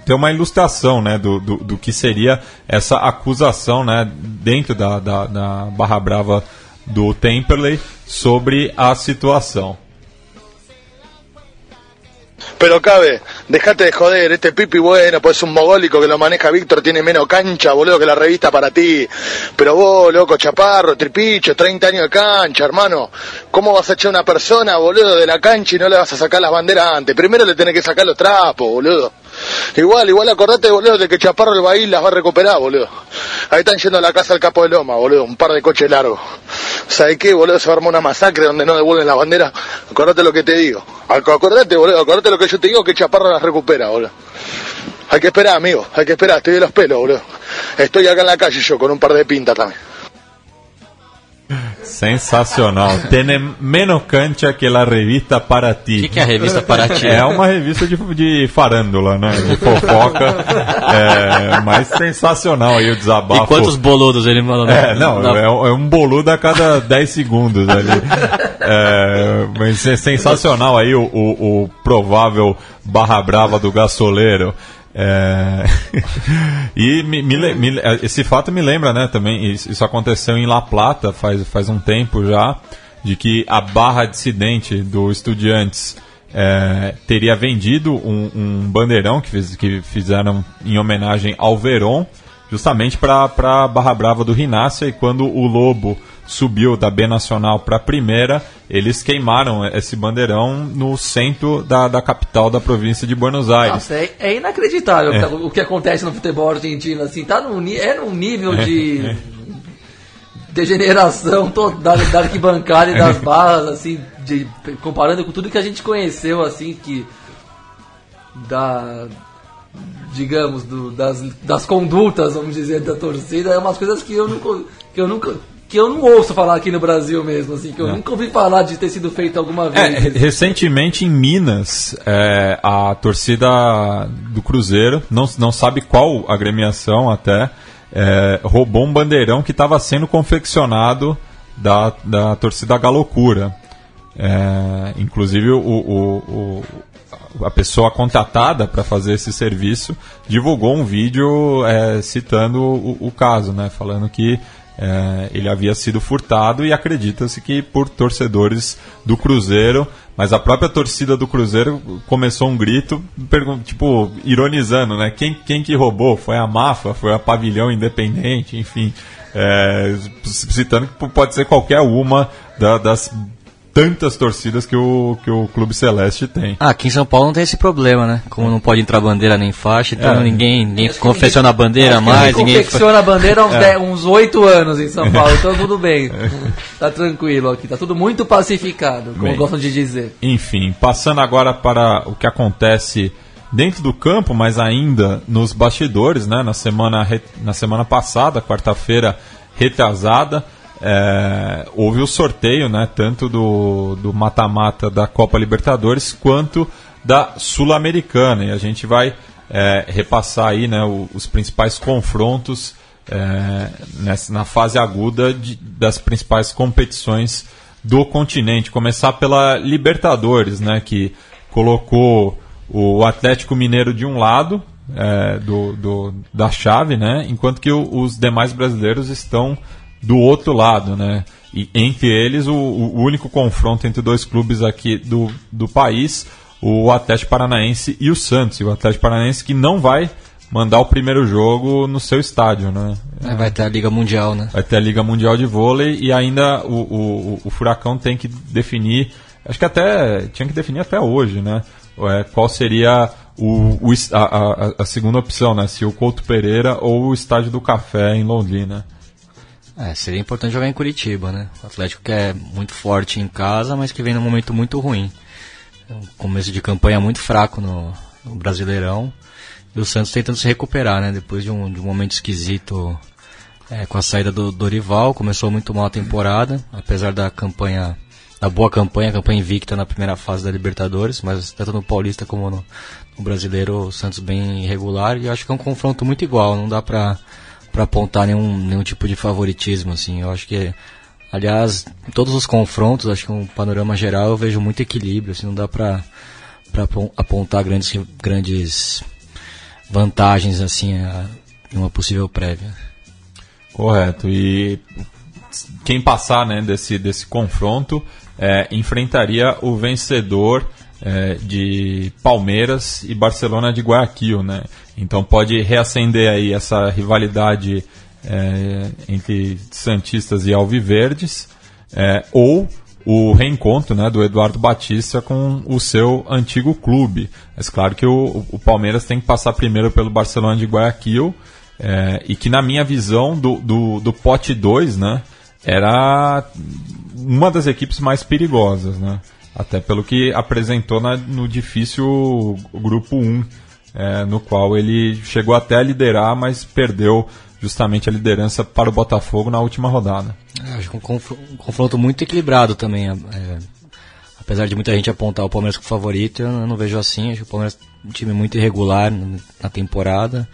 ter uma ilustração né, do, do, do, que seria essa acusação né, dentro da, da, da Barra Brava do Temperley sobre a situação. Pero cabe, dejate de joder, este Pipi bueno, pues es un mogólico que lo maneja Víctor, tiene menos cancha, boludo, que la revista para ti. Pero vos, loco, chaparro, tripicho, 30 años de cancha, hermano. ¿Cómo vas a echar a una persona, boludo, de la cancha y no le vas a sacar las banderas antes? Primero le tenés que sacar los trapos, boludo. Igual, igual acordate, boludo, de que Chaparro el Bahí las va a recuperar, boludo. Ahí están yendo a la casa del Capo de Loma, boludo, un par de coches largos. ¿Sabes qué, boludo? Se va a armar una masacre donde no devuelven la bandera. Acordate lo que te digo. Acordate, boludo, acordate lo que yo te digo, que Chaparro las recupera, boludo. Hay que esperar, amigo, hay que esperar, estoy de los pelos, boludo. Estoy acá en la calle yo, con un par de pintas también. Sensacional. Tem menos cancha que a revista para ti. O que, que, é a revista para ti? É uma revista de, de farândula, né? De fofoca. *laughs* é, mas sensacional aí o desabafo. E quantos boludos ele mandou? É, não, é, é, um boludo a cada 10 segundos ali. É, mas é sensacional aí o, o, o provável barra brava do gasoleiro. É... *laughs* e me, me, me, esse fato me lembra, né, também, isso, aconteceu em La Plata faz, faz um tempo já, de que a barra dissidente do Estudiantes é, teria vendido um, um bandeirão que, fiz, que fizeram em homenagem ao Verón, justamente para a Barra Brava do Rinácia, e quando o Lobo subiu da B Nacional para a primeira, eles queimaram esse bandeirão no centro da, da capital da província de Buenos Aires. Nossa, é, é inacreditável é. o que acontece no futebol argentino. Assim, tá num, é num nível de *laughs* degeneração toda da arquibancada e das *laughs* barras, assim, de, comparando com tudo que a gente conheceu, assim, que da digamos, do, das, das condutas, vamos dizer, da torcida, é umas coisas que eu nunca, que eu nunca que eu não ouço falar aqui no Brasil mesmo, assim, que eu é. nunca ouvi falar de ter sido feito alguma é, vez. É, recentemente em Minas, é, a torcida do Cruzeiro, não, não sabe qual agremiação até, é, roubou um bandeirão que estava sendo confeccionado da, da torcida Galocura. Inclusive o, o, o a pessoa contratada para fazer esse serviço divulgou um vídeo citando o, o, caso, né, falando que é, ele havia sido furtado e acredita-se que por torcedores do Cruzeiro, mas a própria torcida do Cruzeiro começou um grito, tipo, ironizando, né? Quem, quem que roubou? Foi a Mafa? Foi a Pavilhão Independente? Enfim, é, citando que pode ser qualquer uma da, das tantas torcidas que o, que o Clube Celeste tem. Ah, aqui em São Paulo não tem esse problema, né? Como não pode entrar bandeira nem faixa, então é. ninguém, ninguém confecciona a bandeira mais. Ninguém confecciona a bandeira há uns oito é. anos em São Paulo, então tudo bem. *laughs* tá tranquilo aqui, tá tudo muito pacificado, como bem, gostam de dizer. Enfim, passando agora para o que acontece dentro do campo, mas ainda nos bastidores, né? Na semana, na semana passada, quarta-feira retrasada, é, houve o sorteio, né, tanto do mata-mata da Copa Libertadores quanto da Sul-Americana. E a gente vai é, repassar aí né, os principais confrontos é, nessa, na fase aguda de, das principais competições do continente. Começar pela Libertadores, né, que colocou o Atlético Mineiro de um lado é, do, do, da chave, né, enquanto que o, os demais brasileiros estão do outro lado, né? E entre eles, o, o único confronto entre dois clubes aqui do, do país, o Atlético Paranaense e o Santos. E o Atlético Paranaense que não vai mandar o primeiro jogo no seu estádio, né? É, vai ter a Liga Mundial, né? Vai ter a Liga Mundial de Vôlei e ainda o, o, o Furacão tem que definir, acho que até tinha que definir até hoje, né? É, qual seria o, o a, a, a, segunda opção, né? Se o Couto Pereira ou o Estádio do Café em Londrina. É, seria importante jogar em Curitiba, né? O Atlético que é muito forte em casa, mas que vem num momento muito ruim. Um começo de campanha muito fraco no, no Brasileirão. E o Santos tentando se recuperar, né? Depois de um, de um momento esquisito é, com a saída do Dorival, começou muito mal a temporada, apesar da campanha, da boa campanha, campanha invicta na primeira fase da Libertadores, mas tanto no Paulista como no, no Brasileiro, o Santos bem irregular. E acho que é um confronto muito igual, não dá pra para apontar nenhum, nenhum tipo de favoritismo, assim. Eu acho que, aliás, em todos os confrontos, acho que um panorama geral eu vejo muito equilíbrio, assim, não dá para apontar grandes, grandes vantagens, assim, em uma possível prévia. Correto. E quem passar, né, desse, desse confronto é, enfrentaria o vencedor é, de Palmeiras e Barcelona de Guayaquil, né? Então pode reacender aí essa rivalidade é, entre Santistas e Alviverdes, é, ou o reencontro né, do Eduardo Batista com o seu antigo clube. Mas claro que o, o Palmeiras tem que passar primeiro pelo Barcelona de Guayaquil, é, e que na minha visão do, do, do pote 2, né, era uma das equipes mais perigosas, né? Até pelo que apresentou na, no difícil grupo 1, é, no qual ele chegou até a liderar, mas perdeu justamente a liderança para o Botafogo na última rodada. É, acho que um, um, confronto muito equilibrado também. É, é, apesar de muita gente apontar o Palmeiras como favorito, eu não vejo assim. Acho que o Palmeiras é um time muito irregular na temporada,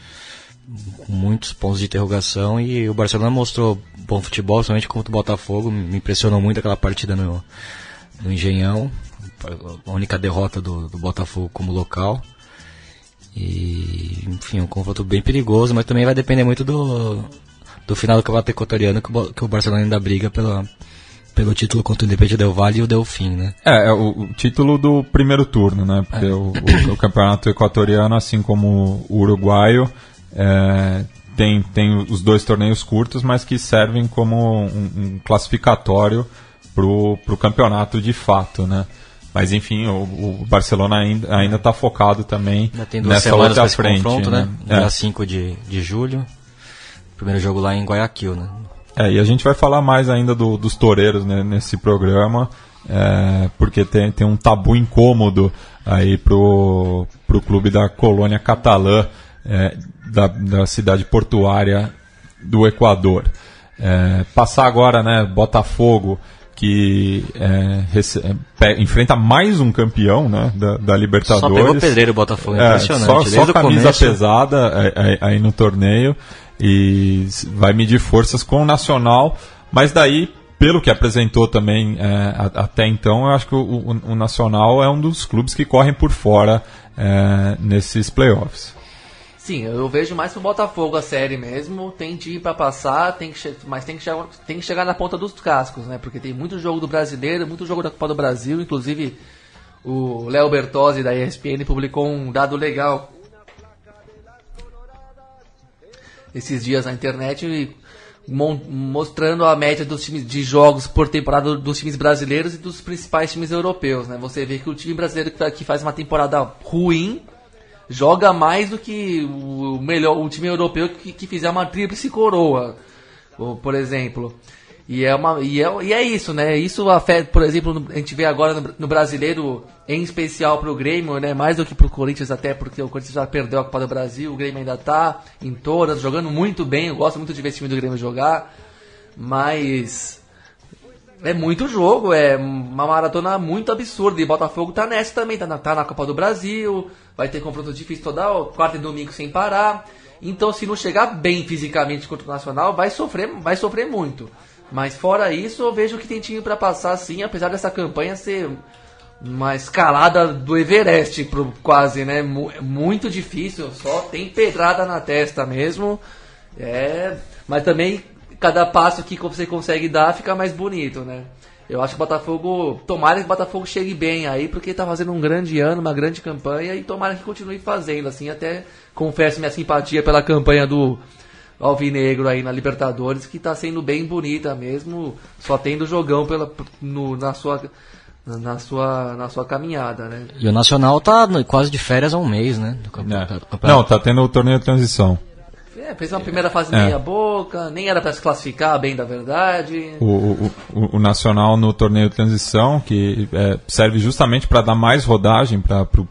com muitos pontos de interrogação. E o Barcelona mostrou bom futebol, somente contra o Botafogo. Me impressionou muito aquela partida no, no Engenhão. A única derrota do, do Botafogo como local. E, enfim, um confronto bem perigoso, mas também vai depender muito do, do final do campeonato equatoriano, que o, que o Barcelona ainda briga pela, pelo título contra o Independente Del Valle e o Delfim, né? É, é o, o, título do primeiro turno, né? Porque é. o, o, o, campeonato equatoriano, assim como o uruguaio, é, tem, tem os dois torneios curtos, mas que servem como um, um classificatório para o campeonato de fato, né? Mas enfim, o, o Barcelona ainda está focado também nessa outra frente. Confronto, né? né? Dia 5 de, de julho. Primeiro jogo lá em Guayaquil, né? É, e a gente vai falar mais ainda do, dos toureiros né, nesse programa, é, porque tem, tem um tabu incômodo aí pro, pro clube da colônia catalã é, da, da cidade portuária do Equador. É, passar agora, né, Botafogo que é, é enfrenta mais um campeão né, da, da, Libertadores. Só pegou pedreiro o Botafogo, é, impressionante. Só, só camisa começo... pesada é, é, aí no torneio e vai medir forças com o Nacional, mas daí, pelo que apresentou também até então, eu acho que o, o, o, Nacional é um dos clubes que correm por fora nesses playoffs. Sim, eu vejo mais pro Botafogo a série mesmo. Tem de ir pra passar, tem que mas tem que, chegar, tem que chegar na ponta dos cascos, né? Porque tem muito jogo do brasileiro, muito jogo da Copa do Brasil. Inclusive, o Léo Bertozzi da ESPN publicou um dado legal esses dias na internet mostrando a média dos times de jogos por temporada dos times brasileiros e dos principais times europeus, né? Você vê que o time brasileiro que tá, faz uma temporada ruim joga mais do que o melhor o time europeu que, que fizer uma tríplice coroa, por exemplo. E é, uma, e, é, e é isso, né? Isso afeta, por exemplo, a gente vê agora no, no brasileiro, em especial para o Grêmio, né? Mais do que para o Corinthians, até porque o Corinthians já perdeu a Copa do Brasil, o Grêmio ainda tá em todas, jogando muito bem. Eu gosto muito de ver esse time do Grêmio jogar, mas é muito jogo, é uma maratona muito absurda. E Botafogo tá nessa também, tá na, tá na Copa do Brasil, vai ter confronto difícil toda quarta e domingo sem parar. Então, se não chegar bem fisicamente contra o Nacional, vai sofrer, vai sofrer muito. Mas fora isso, eu vejo que tem time para passar sim, apesar dessa campanha ser uma escalada do Everest, pro, quase, né? Muito difícil, só tem pedrada na testa mesmo. É, mas também cada passo que você consegue dar fica mais bonito, né? Eu acho que o Botafogo, tomara que o Botafogo chegue bem aí, porque tá fazendo um grande ano, uma grande campanha, e tomara que continue fazendo, assim, até confesso minha simpatia pela campanha do Alvinegro aí na Libertadores, que tá sendo bem bonita mesmo, só tendo jogão pela, no, na sua na sua, na sua caminhada, né? E o Nacional tá no- quase de férias há um mês, né? do campe- É. campeonato. Não, tá tendo o torneio de transição. É, fez uma primeira fase É. meia boca, nem era para se classificar bem da verdade. O, o, o- o Nacional no torneio de transição, que é, serve justamente para dar mais rodagem para pro,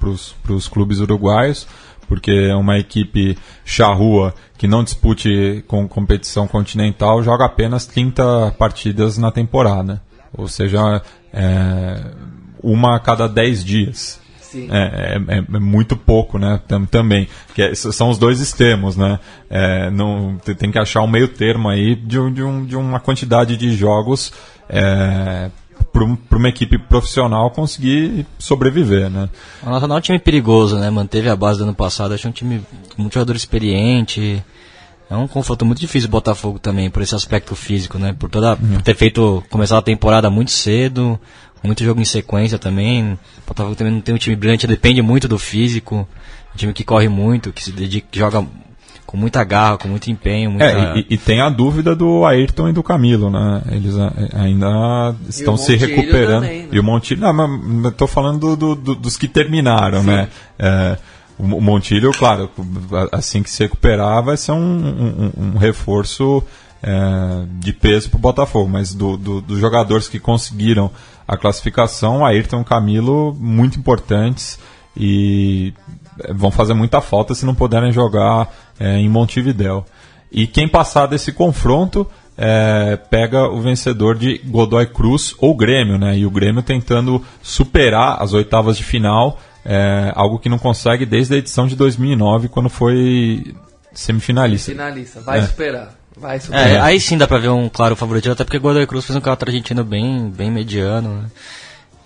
os clubes uruguaios, porque é uma equipe charrua que não dispute com competição continental joga apenas 30 partidas na temporada. Ou seja, é, uma a cada 10 dias. É, é- é muito pouco, né? Tam- também. Que é- são os dois extremos, né? É, não, te- tem que achar um meio termo aí de, um- de, um- de uma quantidade de jogos é, para uma equipe profissional conseguir sobreviver, né? O Nacional é um time perigoso, né? Manteve a base do ano passado, acho um time com muito jogador experiente. É um confronto muito difícil o Botafogo também, por esse aspecto físico, né? Por toda por ter feito começado a temporada muito cedo, muito jogo em sequência também. O Botafogo também não tem um time brilhante, depende muito do físico. Um time que corre muito, que se dedica, que joga com muita garra, com muito empenho, muita... É, e, e tem a dúvida do Ayrton e do Camilo, né? Eles a- ainda estão se recuperando. também, né? E o Montilho, não, mas eu tô falando do- do- dos que terminaram, né? É, o o Montilho, claro, assim que se recuperar, vai ser um, um- um reforço é, de peso para o Botafogo. Mas do- do- dos jogadores que conseguiram a classificação, Ayrton e Camilo, muito importantes e é, vão fazer muita falta se não puderem jogar é, em Montevidéu. E quem passar desse confronto é, pega o vencedor de Godoy Cruz ou Grêmio, né? E o Grêmio tentando superar as oitavas de final, é, algo que não consegue desde a edição de 2009, quando foi semifinalista. Finalista, vai É. superar. Vai. É, aí sim dá pra ver um claro favorito, até porque o Godoy Cruz fez um campeonato argentino bem, bem mediano, né?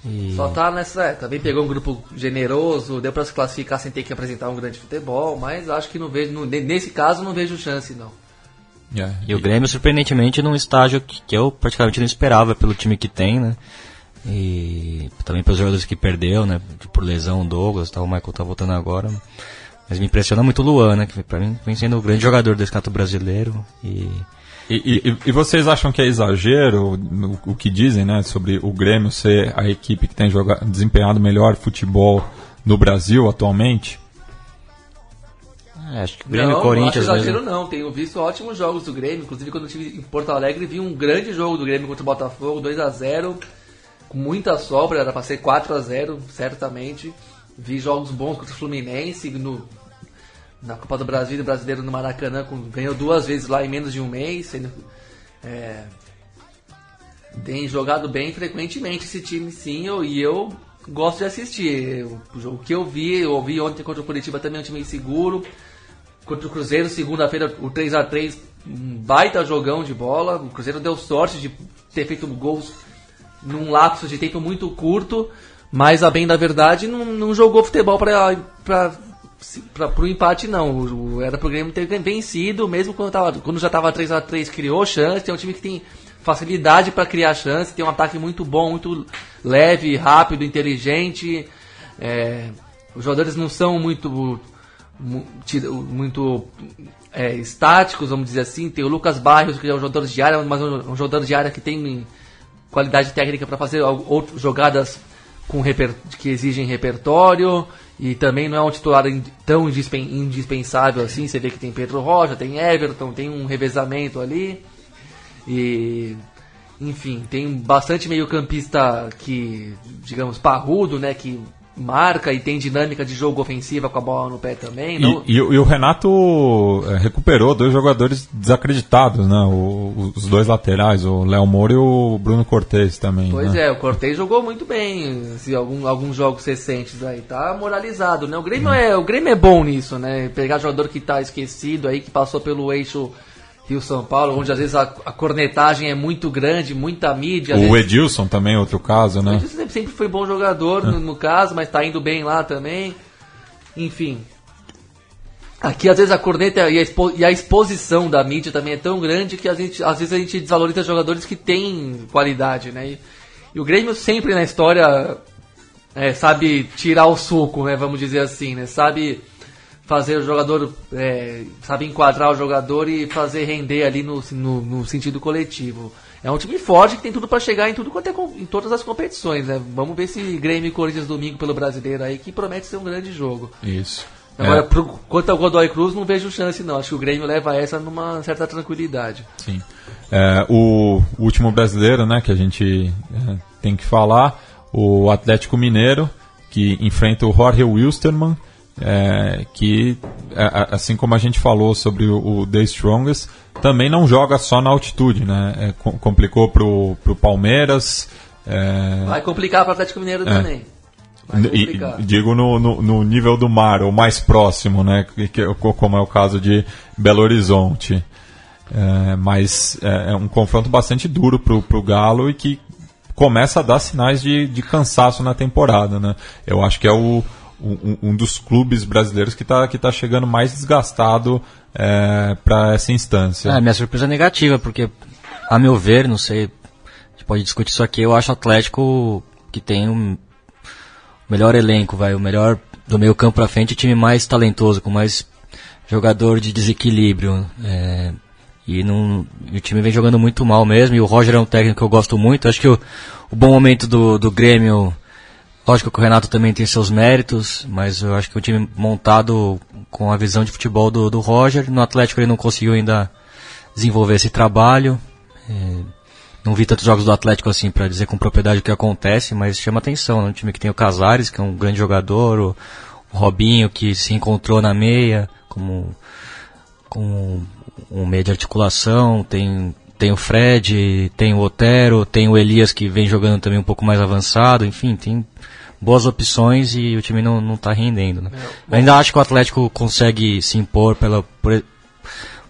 E... Só tá nessa. Também pegou um grupo generoso, deu pra se classificar sem ter que apresentar um grande futebol, mas acho que não vejo. no- nesse caso não vejo chance, não. É, E o Grêmio, surpreendentemente, num estágio que, que eu praticamente não esperava pelo time que tem, né? E também pelos jogadores que perdeu, né? Por lesão, o Douglas, tá, o Michael tá voltando agora. Mas me impressiona muito o Luan, né? Que pra mim vem sendo o grande jogador desse campeonato brasileiro. E E, e- e vocês acham que é exagero o, o que dizem, né, sobre o Grêmio ser a equipe que tem joga, desempenhado melhor futebol no Brasil atualmente? é, acho que o Grêmio não, e Corinthians. não acho exagero mesmo. não. Tenho visto ótimos jogos do Grêmio. Inclusive quando eu estive em Porto Alegre vi um grande jogo do Grêmio contra o Botafogo, 2 a 0 com muita sobra, era pra ser 4 a 0 certamente. Vi jogos bons contra o Fluminense no, na Copa do Brasil Brasileiro no Maracanã, com- ganhou duas vezes lá em menos de um mês. Sendo, é, tem jogado bem frequentemente esse time sim, eu- e eu gosto de assistir. Eu- o que eu vi, eu ouvi ontem contra o Curitiba também é um time seguro. Contra o Cruzeiro, segunda-feira, o 3 a 3 um baita jogão de bola. O Cruzeiro deu sorte de ter feito gols num lapso de tempo muito curto, mas a bem da verdade não, não jogou futebol para para o empate não. O- o- Era Grêmio ter vencido, mesmo quando, tava, quando já estava 3 a 3 criou chance, é um time que tem facilidade para criar chance, tem um ataque muito bom, muito leve, rápido, inteligente. É, os jogadores não são muito muito é, estáticos, vamos dizer assim. Tem o Lucas Barrios, que é um jogador de área, mas um, um jogador de área que tem qualidade técnica para fazer outras jogadas com que exigem repertório e também não é um titular tão indispen- indispensável assim. Você vê que tem Pedro Rocha, tem Everton, tem um revezamento ali e enfim tem bastante meio campista que digamos parrudo, né, que marca e tem dinâmica de jogo ofensiva com a bola no pé também. E, Não, e o- e o Renato é, recuperou dois jogadores desacreditados, né? O- os dois laterais, o Léo Moura e o Bruno Cortez também. Pois né? é, o Cortez jogou muito bem, se algum, alguns jogos recentes aí, tá moralizado, né? O Grêmio, é, o Grêmio é bom nisso, né? Pegar jogador que tá esquecido aí, que passou pelo eixo Rio-São Paulo, onde às vezes a, a cornetagem é muito grande, muita mídia. O vezes- Edilson também, outro caso, o né? Edilson sempre, sempre foi bom jogador no, no caso, mas tá indo bem lá também. Enfim. Aqui, às vezes, a corneta e a, expo- e a exposição da mídia também é tão grande que gente, às vezes a gente desvaloriza jogadores que têm qualidade, né? E, e o Grêmio sempre na história é, sabe tirar o suco, né? Vamos dizer assim, né? Sabe fazer o jogador, é, sabe enquadrar o jogador e fazer render ali no, no, no sentido coletivo. É um time forte que tem tudo para chegar em tudo quanto é com- em todas as competições, né? Vamos ver se Grêmio e Corinthians domingo pelo Brasileiro aí que promete ser um grande jogo. Isso. Agora, É, pro, quanto ao Godoy Cruz, não vejo chance, não. Acho que o Grêmio leva essa numa certa tranquilidade. Sim. É, o último brasileiro, né, que a gente é, tem que falar, o Atlético Mineiro, que enfrenta o Jorge Wilstermann, é, que, é, assim como a gente falou sobre o, o The Strongest, também não joga só na altitude, né? É, com- complicou pro, pro Palmeiras. é, Vai complicar para o Atlético Mineiro também. Vai e- digo no, no, no nível do mar, ou mais próximo, né? que- como é o caso de Belo Horizonte. É, mas é, é um confronto bastante duro pro, pro Galo e que começa a dar sinais de, de cansaço na temporada, né? Eu acho que é o, um, um dos clubes brasileiros que está que tá chegando mais desgastado para essa instância. É, minha surpresa é negativa, porque, a meu ver, não sei, a gente pode discutir isso aqui, eu acho o Atlético que tem um melhor elenco, vai, o melhor do meio campo pra frente, o time mais talentoso, com mais jogador de desequilíbrio. é, e não, o time vem jogando muito mal mesmo, e o Roger é um técnico que eu gosto muito. Acho que o, o bom momento do, do Grêmio, lógico que o Renato também tem seus méritos, mas eu acho que o time montado com a visão de futebol do, do Roger, no Atlético ele não conseguiu ainda desenvolver esse trabalho. É, não vi tantos jogos do Atlético assim para dizer com propriedade o que acontece, mas chama atenção. É um time que tem o Casares, que é um grande jogador, o, o Robinho, que se encontrou na meia como, como um meio de articulação, tem, tem o Fred, tem o Otero, tem o Elias que vem jogando também um pouco mais avançado, enfim, tem boas opções e o time não, não tá rendendo. Né? Eu ainda acho que o Atlético consegue se impor pela, por,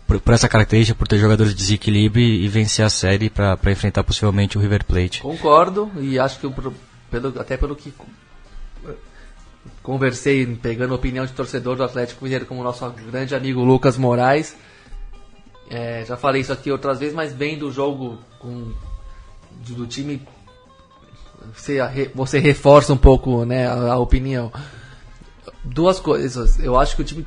por, por essa característica, por ter jogadores de desequilíbrio e, vencer a série para enfrentar possivelmente o River Plate. Concordo, e acho que o pelo, até pelo que conversei, pegando a opinião de torcedor do Atlético Mineiro, como nosso grande amigo Lucas Moraes. É, já falei isso aqui outras vezes, mas bem do jogo com, do time, você, você reforça um pouco né, a, a opinião. Duas coisas. Eu acho que o time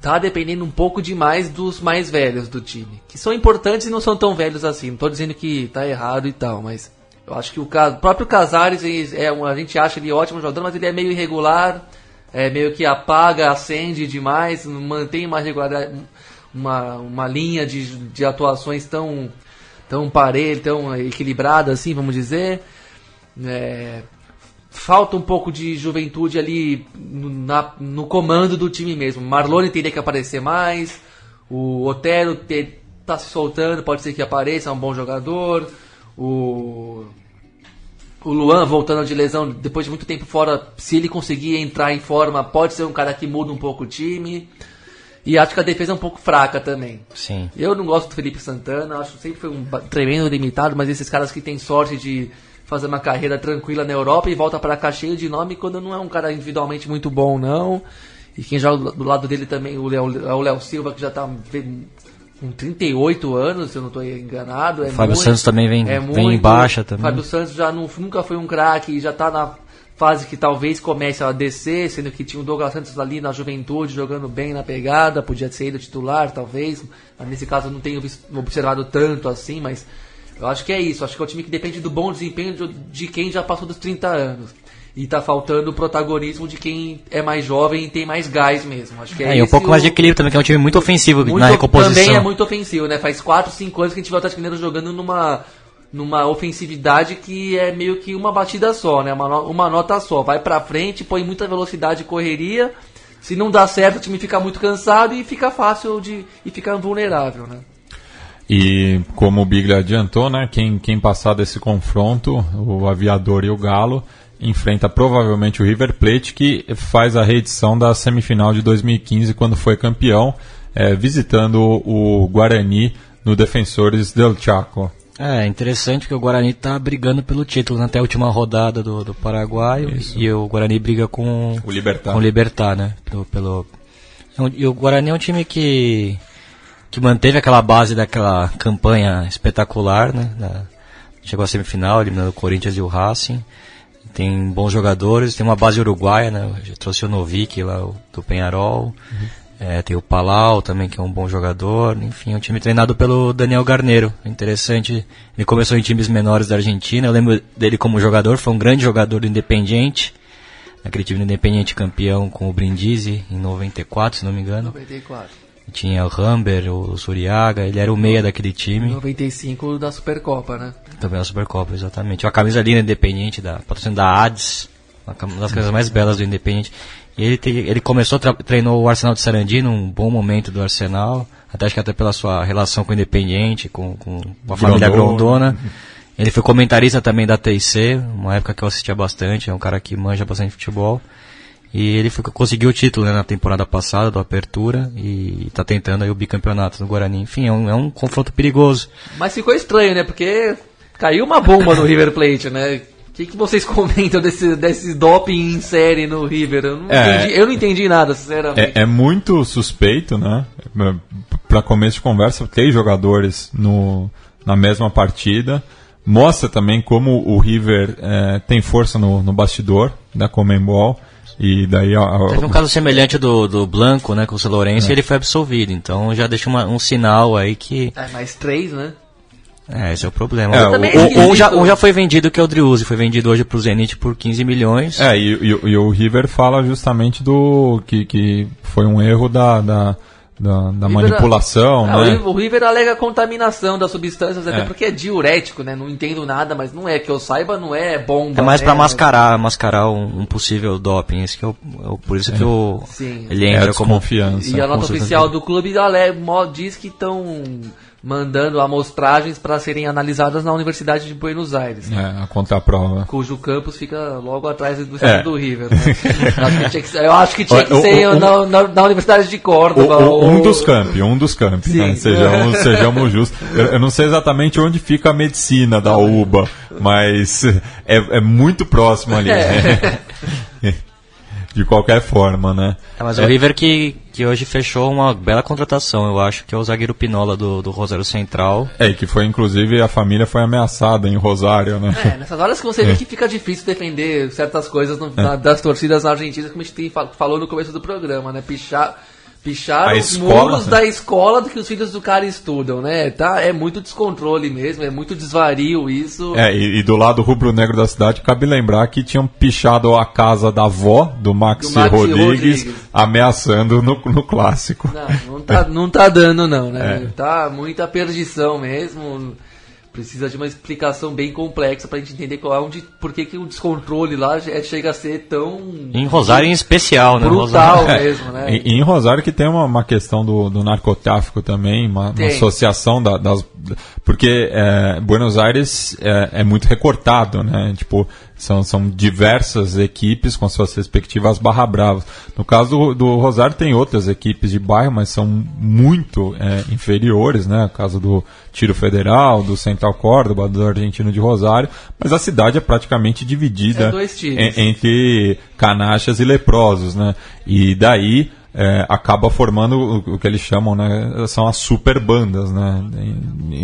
tá dependendo um pouco demais dos mais velhos do time. Que são importantes e não são tão velhos assim. Não tô dizendo que tá errado e tal, mas eu acho que o, o próprio Casares é um, a gente acha ele ótimo jogador, mas ele é meio irregular, é meio que apaga, acende demais, não mantém uma regularidade, uma, uma linha de, de atuações tão tão parelha, tão equilibrada assim, vamos dizer. É, falta um pouco de juventude ali no, na- no comando do time mesmo. Marlone teria que aparecer mais. O Otero te, tá se soltando, pode ser que apareça, é um bom jogador. O, o Luan voltando de lesão depois de muito tempo fora, se ele conseguir entrar em forma, pode ser um cara que muda um pouco o time. E acho que a defesa é um pouco fraca também. Sim. Eu não gosto do Felipe Santana, acho que sempre foi um tremendo limitado, mas esses caras que têm sorte de fazer uma carreira tranquila na Europa e volta para cá cheio de nome quando não é um cara individualmente muito bom, não. E quem joga do- do lado dele também o Léo- é o Léo Silva, que já tá ve- com 38 anos, se eu não estou enganado. É O Fábio muito- Santos também vem- é vem em muito- baixa também. Fábio Santos já não, nunca foi um craque e já tá na fase que talvez comece a descer, sendo que tinha o Douglas Santos ali na juventude jogando bem na pegada, podia ser ele titular talvez, nesse caso eu não tenho observado tanto assim, mas eu acho que é isso, acho que é um time que depende do bom desempenho de, quem já passou dos 30 anos. E tá faltando o protagonismo de quem é mais jovem e tem mais gás mesmo. Acho que é, É, e um pouco o- mais de equilíbrio também, que é um time muito ofensivo muito- na recomposição. Também é muito ofensivo, né? Faz 4, 5 anos que a gente vê o Atlético Mineiro jogando numa, numa ofensividade que é meio que uma batida só, né? Uma, uma nota só. Vai pra frente, põe muita velocidade e correria. Se não dá certo, o time fica muito cansado e fica fácil de. e fica vulnerável, né? E como o Biglia adiantou, né, quem, quem passar desse confronto, o Aviador e o Galo, enfrenta provavelmente o River Plate, que faz a reedição da semifinal de 2015, quando foi campeão, eh, visitando o Guarani no Defensores del Chaco. É, interessante que o Guarani tá brigando pelo título né, até a última rodada do, do Paraguai e o Guarani briga com O Libertar. com o Libertar, né? Pelo, pelo- É E o Guarani é um time que, que manteve aquela base daquela campanha espetacular, né? Da- chegou à semifinal, eliminando o Corinthians e o Racing. Tem bons jogadores, tem uma base uruguaia, né? Eu trouxe o Novik lá, o- do Penharol. É, tem o Palau também, que é um bom jogador. Enfim, é um time treinado pelo Daniel Garneiro. Interessante. Ele começou em times menores da Argentina. Eu lembro dele como jogador, foi um grande jogador do Independiente. Aquele time do Independiente campeão com o Brindisi em 94, se não me engano. 94. Tinha o Ramber, o Suriaga, ele era o meia daquele time. 95 da Supercopa, né? Também na Supercopa, exatamente. Uma camisa linda, Independente, da, patrocínio da Ades, uma das camisas mais belas do Independente. E ele, te- ele começou, treinou o Arsenal de Sarandi num bom momento do Arsenal, até acho que até pela sua relação com o Independente, com, com a família Grondona. Grondona. Ele foi comentarista também da TIC, uma época que eu assistia bastante, é um cara que manja bastante futebol. E ele foi- conseguiu o título né, na temporada passada do Apertura e está tentando aí o bicampeonato no Guarani. Enfim, é um, é um confronto perigoso. Mas ficou estranho, né? Porque caiu uma bomba no River Plate, né? O que, que vocês comentam desse, desse doping em série no River? Eu não, É. entendi, eu não entendi nada, sinceramente. É, é muito suspeito, né? Para começo de conversa, ter jogadores no, na mesma partida. Mostra também como o River eh, tem força no, no bastidor da Comembol. E daí a- Teve um caso semelhante do, do Blanco, né, com o Lourenço, e ele foi absolvido. Então já deixa uma- um sinal aí que. É, mais três, né? É, esse é o problema. É, Um- um, esquisito. um já, um já foi vendido, que é o Driuzzi. Foi vendido hoje pro Zenit por 15 milhões. É, e, e- e o River fala justamente do que, que foi um erro da, da, da, da River- manipulação, o né? O River alega contaminação das substâncias, até É. porque é diurético, né? Não entendo nada, mas não é que eu saiba, não é bomba. É mais né? pra mascarar, mascarar um, um possível doping. Esse que é o, é o- por isso que o, Sim. ele É a entra como. desconfiança. E a nota oficial do clube ale- mo- diz que estão mandando amostragens para serem analisadas na Universidade de Buenos Aires. É, a contraprova. Cujo campus fica logo atrás do É. do River. né? *laughs* eu, acho que tinha que ser, na, na- na Universidade de Córdoba. o- um ou- dos campi, um dos campi, né? Sejamos, *laughs* sejamos justos. Eu, eu não sei exatamente onde fica a medicina da UBA, mas é, é muito próximo ali. né? *laughs* De qualquer forma, né? É, mas o River que, que hoje fechou uma bela contratação, eu acho, que é o zagueiro Pinola do, do Rosário Central. É, e que foi, inclusive, a família foi ameaçada em Rosário, né? É, nessas horas que você vê que fica difícil defender certas coisas no- na- das torcidas argentinas, como a gente tem fa- falou no começo do programa, né? Pichar, pichar A os escola, muros né? da escola do que os filhos do cara estudam, né? Tá, é muito descontrole mesmo, é muito desvario isso. É, e, e do lado rubro-negro da cidade, cabe lembrar que tinham pichado a casa da avó do Maxi, Do Maxi Rodrigues, Rodrigues. ameaçando no, no clássico. Não, não tá, não tá dando não, né? É. Tá muita perdição mesmo. Precisa de uma explicação bem complexa pra gente entender qual é onde, por que, que o descontrole lá é- chega a ser tão Em Rosário em especial, né? brutal Rosário. *laughs* mesmo, né? E, e em Rosário que tem uma, uma questão do, do narcotráfico também, uma, uma associação da- das. Porque é, Buenos Aires é, é muito recortado, né? Tipo, são, são diversas equipes com suas respectivas barra bravas. No caso do, do Rosário tem outras equipes de bairro, mas são muito é, inferiores, né? No caso do Tiro Federal, do Central Córdoba, do Argentino de Rosário, mas a cidade é praticamente dividida É entre canachas e leprosos, né? E daí é, acaba formando o, o que eles chamam, né? São as super bandas, né?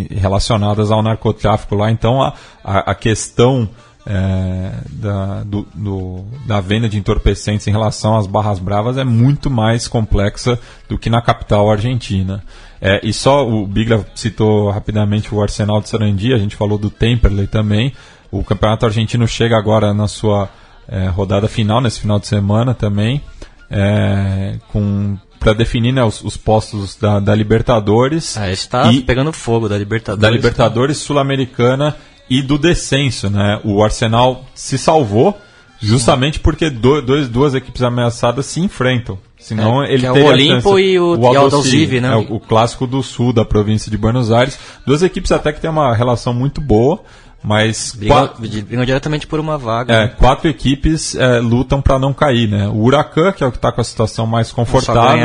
relacionadas ao narcotráfico lá. Então a, a, a questão é, da, do- do- da venda de entorpecentes em relação às barras bravas é muito mais complexa do que na capital argentina. É, e só o Bigla citou rapidamente o Arsenal de Sarandi, a gente falou do Temperley também. O campeonato argentino chega agora na sua é, rodada final, nesse final de semana também, é, com para definir né, os, os postos da, da Libertadores Ah, esse tá E- pegando fogo da Libertadores. da Libertadores Sul-Americana e do descenso, né? O Arsenal se salvou justamente porque do, dois, duas equipes ameaçadas se enfrentam. Senão É, ele é o Olimpo e o- o e Aldosivi, né? É, o, o clássico do sul da província de Buenos Aires. Duas equipes até que têm uma relação muito boa, mas Brigam, diretamente por uma vaga. é, né? quatro equipes é, lutam para não cair, né? O Huracan, que é o que está com a situação mais confortável,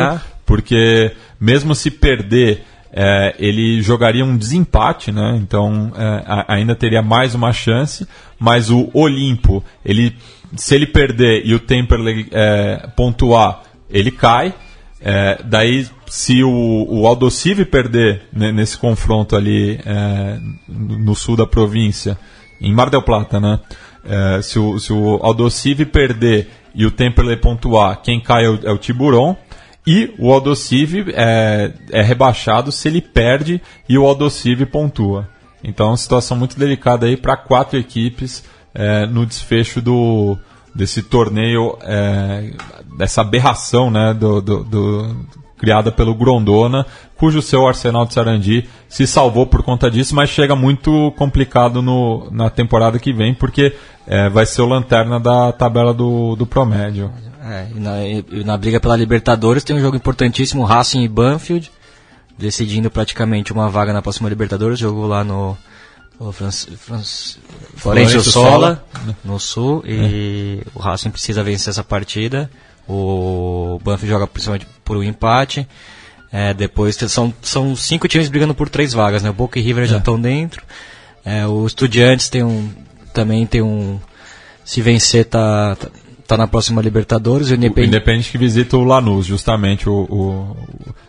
porque mesmo se perder, é, ele jogaria um desempate, né? Então é, a- ainda teria mais uma chance. Mas o Olimpo, ele, se ele perder e o Temperley é, pontuar, ele cai. É, daí, se o, o Aldocive perder né, nesse confronto ali é, no sul da província, em Mar del Plata, né? É, se, o, se o Aldocive perder e o Temperley pontuar, quem cai é o, é o Tiburon. E o Aldocive é, é rebaixado se ele perde e o Aldocive pontua. Então, é uma situação muito delicada aí para quatro equipes é, no desfecho do, desse torneio, é, dessa aberração né, do, do, do, criada pelo Grondona, cujo seu Arsenal de Sarandi se salvou por conta disso, mas chega muito complicado no, na temporada que vem, porque é, vai ser o lanterna da tabela do, do Promédio. É, e, na, e na briga pela Libertadores tem um jogo importantíssimo, Racing e Banfield, decidindo praticamente uma vaga na próxima Libertadores, jogo lá no o Franc, Florencio Sola, no Sul, e o Racing precisa vencer essa partida. O Banff joga principalmente por um empate. É, depois são, são cinco times brigando por três vagas, né? O Boca e River é. já estão dentro. É, o Estudiantes tem um, também tem um. Se vencer, tá, tá, tá na próxima Libertadores. O Independente, o Independente que visita o Lanús, justamente o, o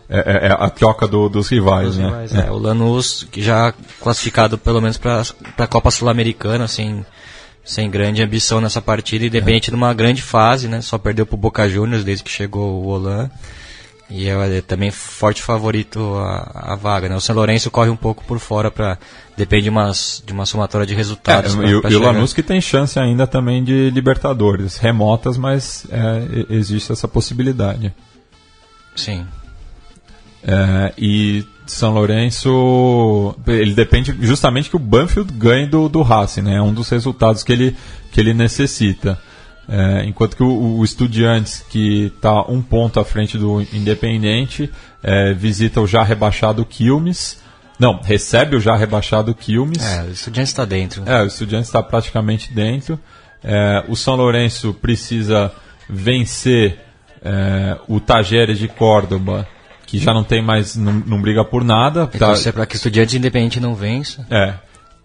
é, é, é, a troca do, dos rivais, né? Rivais, é. o Lanús que já classificado pelo menos para a Copa Sul-Americana, assim, sem grande ambição nessa partida, independente de uma grande fase, né? Só perdeu para o Boca Juniors desde que chegou o Olan. E é, é também forte favorito a, a, vaga, né? O São Lourenço corre um pouco por fora para depende de, umas, de uma somatória de resultados. É, pra, e, pra e o Lanús que tem chance ainda também de Libertadores, remotas, mas é, existe essa possibilidade. Sim. É, e São Lourenço, ele depende justamente que o Banfield ganhe do, do Racing, né? É um dos resultados que ele, que ele necessita. É, enquanto que o, o Estudiantes, que está um ponto à frente do Independente, é, visita o já rebaixado Quilmes. Não, recebe o já rebaixado Quilmes. É, o Estudiantes está dentro. É, o Estudiantes está praticamente dentro. É, o São Lourenço precisa vencer é, o Tajeres de Córdoba que já não tem mais, não, não briga por nada. Tá... é para que Estudiantes Independente não vença. É.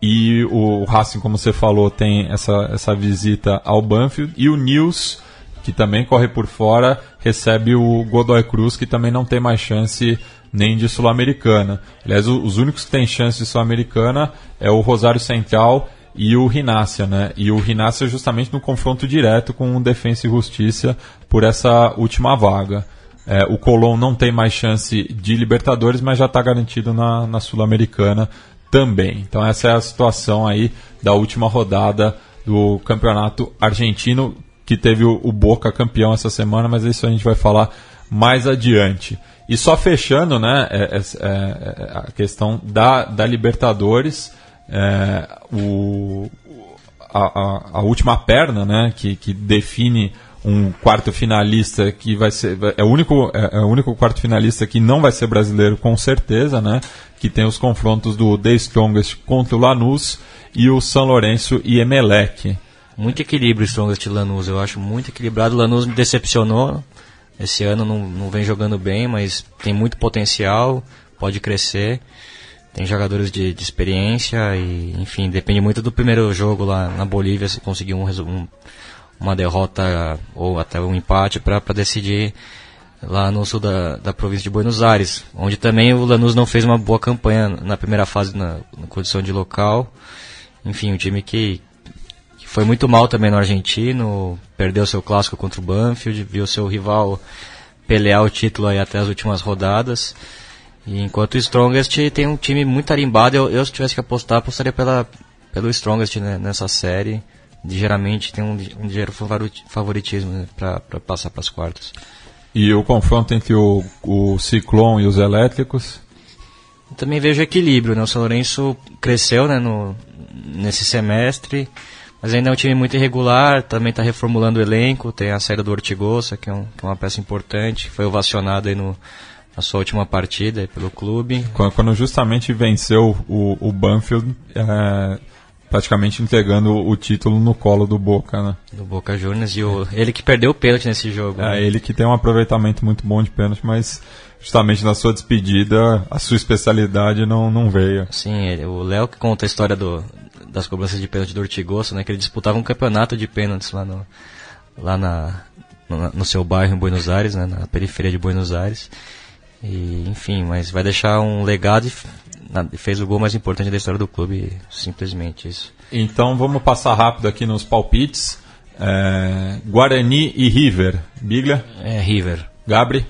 E o Racing, como você falou, tem essa, essa visita ao Banfield. E o News, que também corre por fora, recebe o Godoy Cruz, que também não tem mais chance nem de Sul-Americana. Aliás, os únicos que têm chance de Sul-Americana é o Rosário Central e o Rinácia, né? E o Rinácia justamente no confronto direto com o Defensa e Justiça por essa última vaga. É, o Colón não tem mais chance de Libertadores, mas já está garantido na, na Sul-Americana também. Então essa é a situação aí da última rodada do Campeonato Argentino, que teve o, Boca campeão essa semana, mas isso a gente vai falar mais adiante. E só fechando, né, é, é, é, a questão da, da Libertadores, é, o, a, a, a, última perna, né, que, que define um quarto finalista que vai ser é o único é, é, o único quarto finalista que não vai ser brasileiro com certeza, né? Que tem os confrontos do The Strongest contra o Lanús e o São Lourenço e Emelec. Muito equilíbrio Strongest e Lanús, eu acho muito equilibrado. O Lanús me decepcionou. Esse ano não, não vem jogando bem, mas tem muito potencial, pode crescer. Tem jogadores de, de experiência e, enfim, depende muito do primeiro jogo lá na Bolívia se conseguir um, um uma derrota ou até um empate para decidir lá no sul da, da província de Buenos Aires, onde também o Lanús não fez uma boa campanha na primeira fase na, na condição de local. Enfim, um time que, que, foi muito mal também no argentino, perdeu seu clássico contra o Banfield, viu seu rival pelear o título aí até as últimas rodadas. E enquanto o Strongest tem um time muito arimbado, eu, eu se tivesse que apostar, apostaria pela, pelo Strongest né, nessa série geralmente tem um, um ligeiro favoritismo né, para passar para as quartas. E o confronto entre o, o Ciclone e os elétricos? Eu também vejo equilíbrio, né? O São Lourenço cresceu né, no, nesse semestre, mas ainda é um time muito irregular, também está reformulando o elenco, tem a saída do Ortigosa, que é, um, que é uma peça importante, foi ovacionado aí no, na sua última partida pelo clube. Quando, quando justamente venceu o, o Banfield, é, praticamente entregando o título no colo do Boca, né? Do Boca Juniors e o, ele que perdeu o pênalti nesse jogo. É, né? ele que tem um aproveitamento muito bom de pênalti, mas justamente na sua despedida a sua especialidade não, não veio. Sim, ele, o Léo que conta a história do, das cobranças de pênalti do Ortigoso, né? Que ele disputava um campeonato de pênaltis lá, no, lá na, no, no seu bairro em Buenos Aires, né, na periferia de Buenos Aires. E, enfim, mas vai deixar um legado e fez o gol mais importante da história do clube, simplesmente isso. Então vamos passar rápido aqui nos palpites. É, Guarani e River. Biglia, É River. Gabri.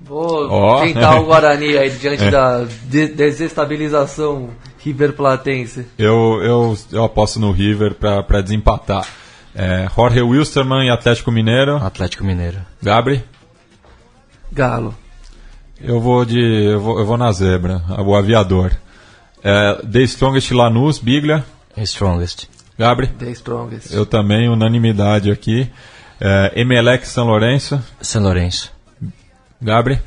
Vou Ó. tentar o Guarani *laughs* aí diante da de- desestabilização River Platense. Eu, eu, eu aposto no River para desempatar. É, Jorge Wilstermann e Atlético Mineiro. Atlético Mineiro. Gabri. Galo. Eu vou de. Eu vou, eu vou na zebra, o aviador. É, The Strongest Lanús, Biglia. Strongest. Gabri. The Strongest. Eu também, unanimidade aqui. É, Emelec São Lourenço. São Lourenço. Gabri.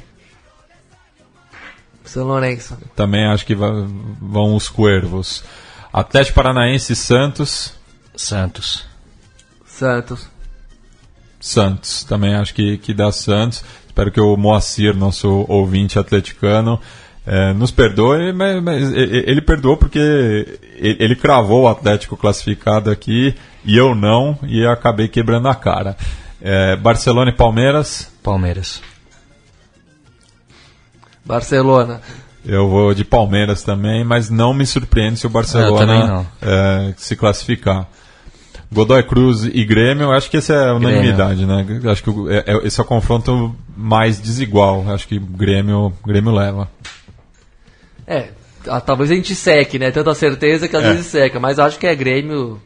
São Lourenço. Também acho que vão os Cuervos. Atlético Paranaense Santos. Santos. Santos. Santos. Também acho que, que dá Santos. Espero que o Moacir, nosso ouvinte atleticano, eh, nos perdoe, mas, mas ele perdoou porque ele, cravou o Atlético classificado aqui e eu não, e eu acabei quebrando a cara. Eh, Barcelona e Palmeiras, Palmeiras. Barcelona. eu vou de Palmeiras também, mas não me surpreende se o também Barcelona não. eh, se classificar. Godoy Cruz e Grêmio, eu acho que esse é unanimidade, né? Eu Acho que é- é- esse é o confronto mais desigual. Acho que Grêmio, Grêmio leva. É, ah, talvez a gente seque, né? Tanta certeza que às É. vezes seca, mas acho que é Grêmio,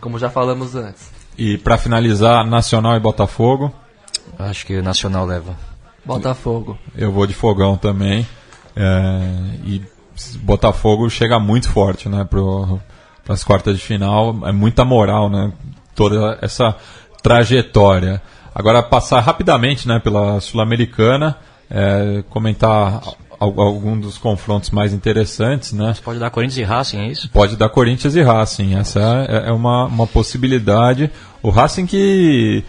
como já falamos antes. E para finalizar, Nacional e Botafogo, Acho que o Nacional leva. Botafogo. eu vou de Fogão também. É, e Botafogo chega muito forte, né? Para as quartas de final, é muita moral, né? Toda essa trajetória. Agora passar rapidamente, né? Pela sul-americana, é, comentar al- algum dos confrontos mais interessantes, né? Pode dar Corinthians e Racing, é isso? Pode dar Corinthians e Racing. Essa é, é uma, uma possibilidade. O Racing que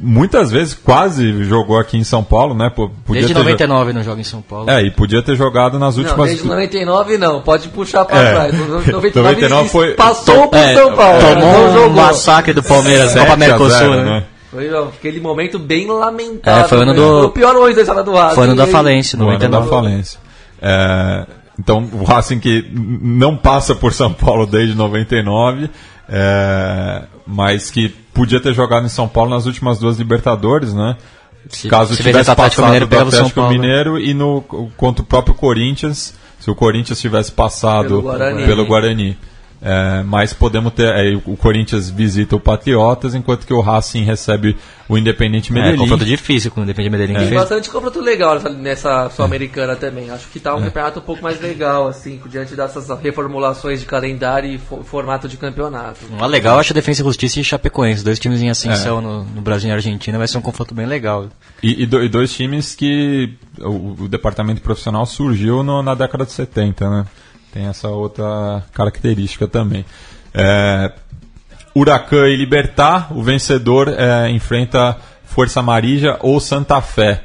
muitas vezes quase jogou aqui em São Paulo, né? Podia Desde ter jo- 99 não joga em São Paulo. É, e podia ter jogado nas Não, últimas. desde 99 não, pode puxar pra É. trás. No 99, 99 *laughs* foi- passou pro É, São Paulo. tomou não um massacre do Palmeiras, 7 Copa a América 0, Sul, né? Foi aquele momento bem lamentável. É, foi o ano né? do- Foi o pior hoje da história do Racing. Foi ano da falência, No ano da 99. falência. É, então, o Racing que não passa por São Paulo desde 99, é, mas que podia ter jogado em São Paulo nas últimas duas Libertadores, né? Se- Caso se tivesse passado Mineiro, do Atlético Paulo. né? Mineiro e no, contra o próprio Corinthians, se o Corinthians tivesse passado Pelo Guarani. pelo Guarani. É, mas podemos ter. é, o Corinthians visita o Patriotas, enquanto que o Racing recebe o Independente É, Medellín. confronto difícil com o Independente Medellín. que Tem bastante confronto legal nessa, Sul-Americana também. Acho que tá um campeonato um pouco mais legal, assim, diante dessas reformulações de calendário e fo- formato de campeonato. Uma legal, acho a Defesa e Justiça e Chapecoense. Dois times em ascensão no, no Brasil e na Argentina. Vai ser um confronto bem legal. E, e do- e dois times que o, o departamento profissional surgiu no- na década de 70, né? Tem essa outra característica também. É, Huracan e Libertar, o vencedor é, enfrenta Força Amarilla ou Santa Fé.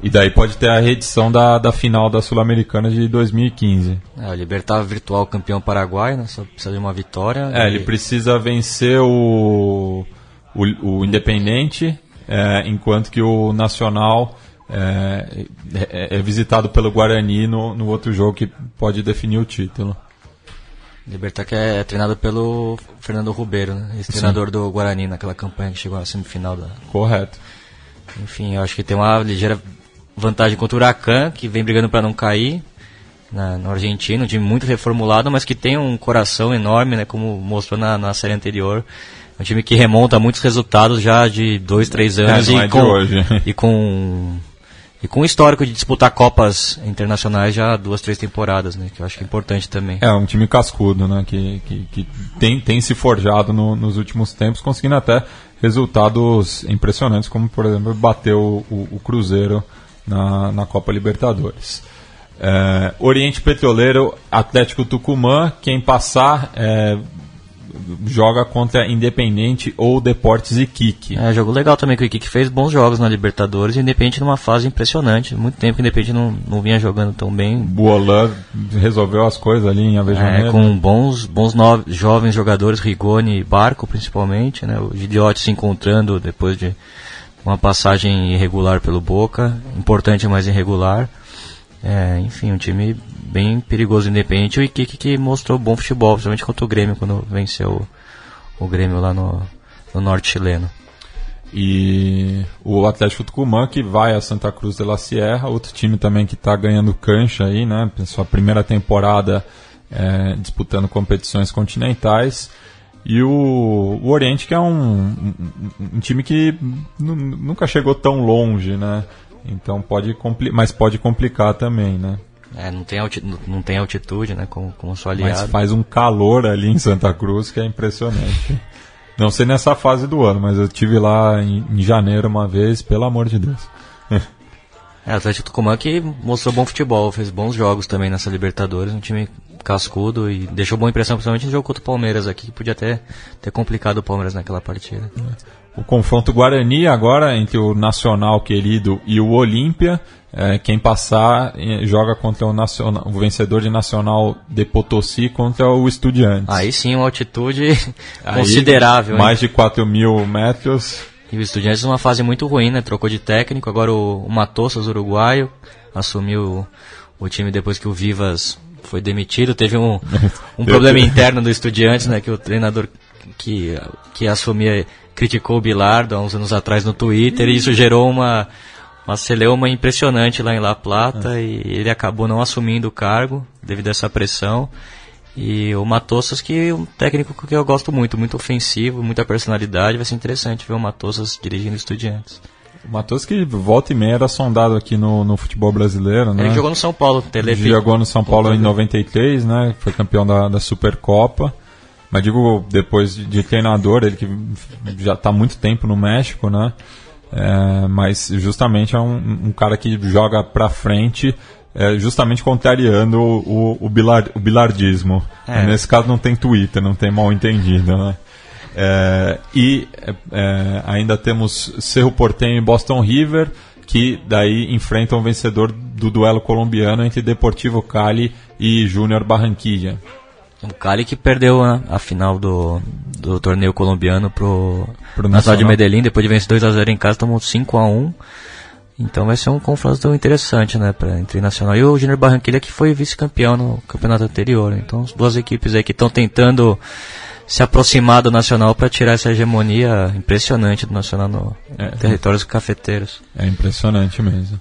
E daí pode ter a reedição da, da final da Sul-Americana de 2015. É, o Libertar virtual campeão paraguaio, né? Só precisa de uma vitória. É, E- ele precisa vencer o, o, o Independente, é, enquanto que o Nacional é, é- é visitado pelo Guarani no, no outro jogo que pode definir o título. Libertar que é treinado pelo Fernando Rubeiro, né? Ex-treinador do Guarani naquela campanha que chegou na semifinal da. Correto. Enfim, eu acho que tem uma ligeira vantagem contra o Huracan, que vem brigando para não cair na, no Argentina, um time muito reformulado, mas que tem um coração enorme, né? Como mostrou na, na série anterior. É um time que remonta muitos resultados já de dois, três anos É, e, é com, e com e com um histórico de disputar copas internacionais já há duas, três temporadas, né? Que eu acho que é importante também. É um time cascudo, né? Que, que, que tem, tem se forjado no- nos últimos tempos, conseguindo até resultados impressionantes, como por exemplo bater o, o- o Cruzeiro na, na Copa Libertadores. É, Oriente Petroleiro, Atlético Tucumã, quem passar é, joga contra Independente ou Deportes Iquique. É, jogo legal também que o Iquique fez bons jogos na Libertadores e Independente numa fase impressionante. Muito tempo que Independente não, não vinha jogando tão bem. Bolan resolveu as coisas ali em Avejaneira. É, com bons, bons no, jovens jogadores, Rigoni e Barco principalmente, né? O Gigliotti se encontrando depois de uma passagem irregular pelo Boca, importante, mas irregular. É, enfim, um time bem perigoso independente. O Iquique que mostrou bom futebol, principalmente contra o Grêmio, quando venceu o, o Grêmio lá no, no norte chileno. E o Atlético Tucumã que vai a Santa Cruz de la Sierra, outro time também que está ganhando cancha aí, né? Sua primeira temporada é, disputando competições continentais. E o, o Oriente que é um, um, um time que nunca chegou tão longe, né? Então pode mas pode complicar também, né? É, não tem, altitude, não tem altitude, né, como, como sua aliado. Mas faz um calor ali em Santa Cruz que é impressionante. *laughs* não sei nessa fase do ano, mas eu tive lá em, em janeiro uma vez, pelo amor de Deus. *laughs* é, o Atlético Tucumã que mostrou bom futebol, fez bons jogos também nessa Libertadores, um time cascudo e deixou boa impressão, principalmente no jogo contra o Palmeiras aqui, que podia até ter complicado o Palmeiras naquela partida. O confronto Guarani agora entre o Nacional querido e o Olímpia. É, quem passar joga contra o, nacional, o vencedor de Nacional de Potosí contra o Estudiantes. Aí sim, uma altitude *laughs* considerável. Mais hein? de 4 mil metros. E o Estudiantes numa fase muito ruim, né? Trocou de técnico, agora o, o Matossas, uruguaio, assumiu o, o time depois que o Vivas foi demitido. Teve um, *laughs* um problema interno do Estudiantes, né? Que o treinador que, que assumia criticou o Bilardo há uns anos atrás no Twitter e isso gerou uma, uma celeuma impressionante lá em La Plata e ele acabou não assumindo o cargo devido a essa pressão. E o Matossas, que é um técnico que eu gosto muito, muito ofensivo, muita personalidade, vai ser interessante ver o Matossas dirigindo estudiantes. O Matos que volta e meia era sondado aqui no, no futebol brasileiro, né? Ele jogou no São Paulo, Telepi. Jogou no São Paulo em 93, né? Foi campeão da, da Supercopa. Mas digo, depois de, de treinador, ele que já está muito tempo no México, né? É, mas justamente é um, um, cara que joga para frente, é, justamente contrariando o, o, o, o bilardismo. É. Nesse caso não tem Twitter, não tem mal entendido, né? É, e é, ainda temos Cerro Porteño e Boston River, que daí enfrentam o vencedor do duelo colombiano entre Deportivo Cali e Júnior Barranquilla. O Cali que perdeu a, a final do, do torneio colombiano pro, pro Nacional de Medellín, depois de vencer 2x0 em casa, tomou 5x1. Então vai ser um confronto interessante, né, para entre Nacional e o Júnior Barranquilla que foi vice-campeão no campeonato anterior. Então, as duas equipes aí que estão tentando se aproximar do Nacional para tirar essa hegemonia impressionante do Nacional no é, territórios cafeteiros. É impressionante mesmo.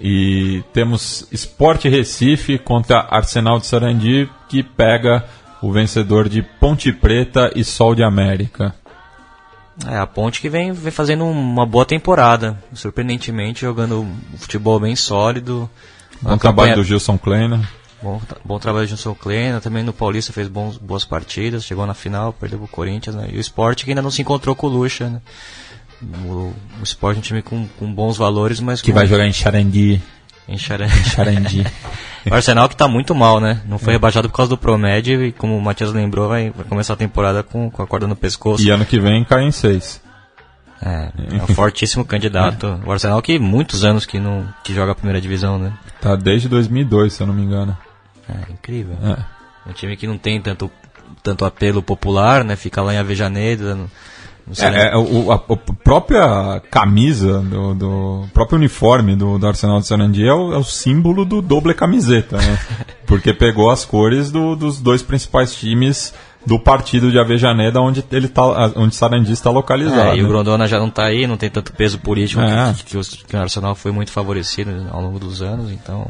E temos Sport Recife contra Arsenal de Sarandi, que pega o vencedor de Ponte Preta e Sol de América. É, a Ponte que vem, vem fazendo uma boa temporada, surpreendentemente jogando um futebol bem sólido. Bom trabalho do Gilson Kleina. Bom, bom trabalho do Gilson Kleina, também no Paulista fez bons, boas partidas, chegou na final, perdeu o Corinthians, né? E o Sport que ainda não se encontrou com o Lucha, né? O, o Sport é um time com, com bons valores, mas. Que com... vai jogar em Charandi. Em Charandi. *laughs* o Arsenal que está muito mal, né? Não foi é. rebaixado por causa do Promed e, como o Matias lembrou, vai, vai começar a temporada com, com a corda no pescoço. E ano que vem cai em seis. É, é um fortíssimo candidato. *laughs* É. O Arsenal que muitos anos que não que joga a primeira divisão, né? Tá desde 2002, se eu não me engano. É, incrível. É. Um time que não tem tanto, tanto apelo popular, né? Fica lá em Avejaneira, é, é, o, a, a, própria camisa, do, do próprio uniforme do, do Arsenal de Sarandi é o, é o símbolo do doble camiseta, né? *laughs* Porque pegou as cores do, dos dois principais times do partido de Avejaneda, onde ele tá, onde Sarandi está localizado. É, e o Grondona já não está aí, não tem tanto peso político é. que, que, que, o Arsenal foi muito favorecido ao longo dos anos, então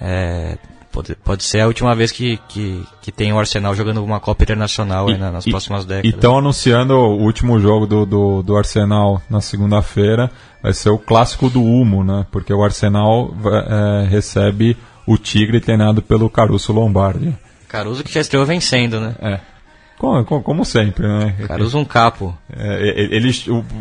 é, Pode, pode ser a última vez que, que, que tem o Arsenal jogando uma Copa Internacional e, nas e, próximas décadas. E estão anunciando o último jogo do, do, do Arsenal na segunda-feira. Vai ser o clássico do Humo, né? Porque o Arsenal é, recebe o Tigre treinado pelo Caruso Lombardi. Caruso que já estreou vencendo, né? É. Como, como, sempre, né? Caruso um capo. É, ele,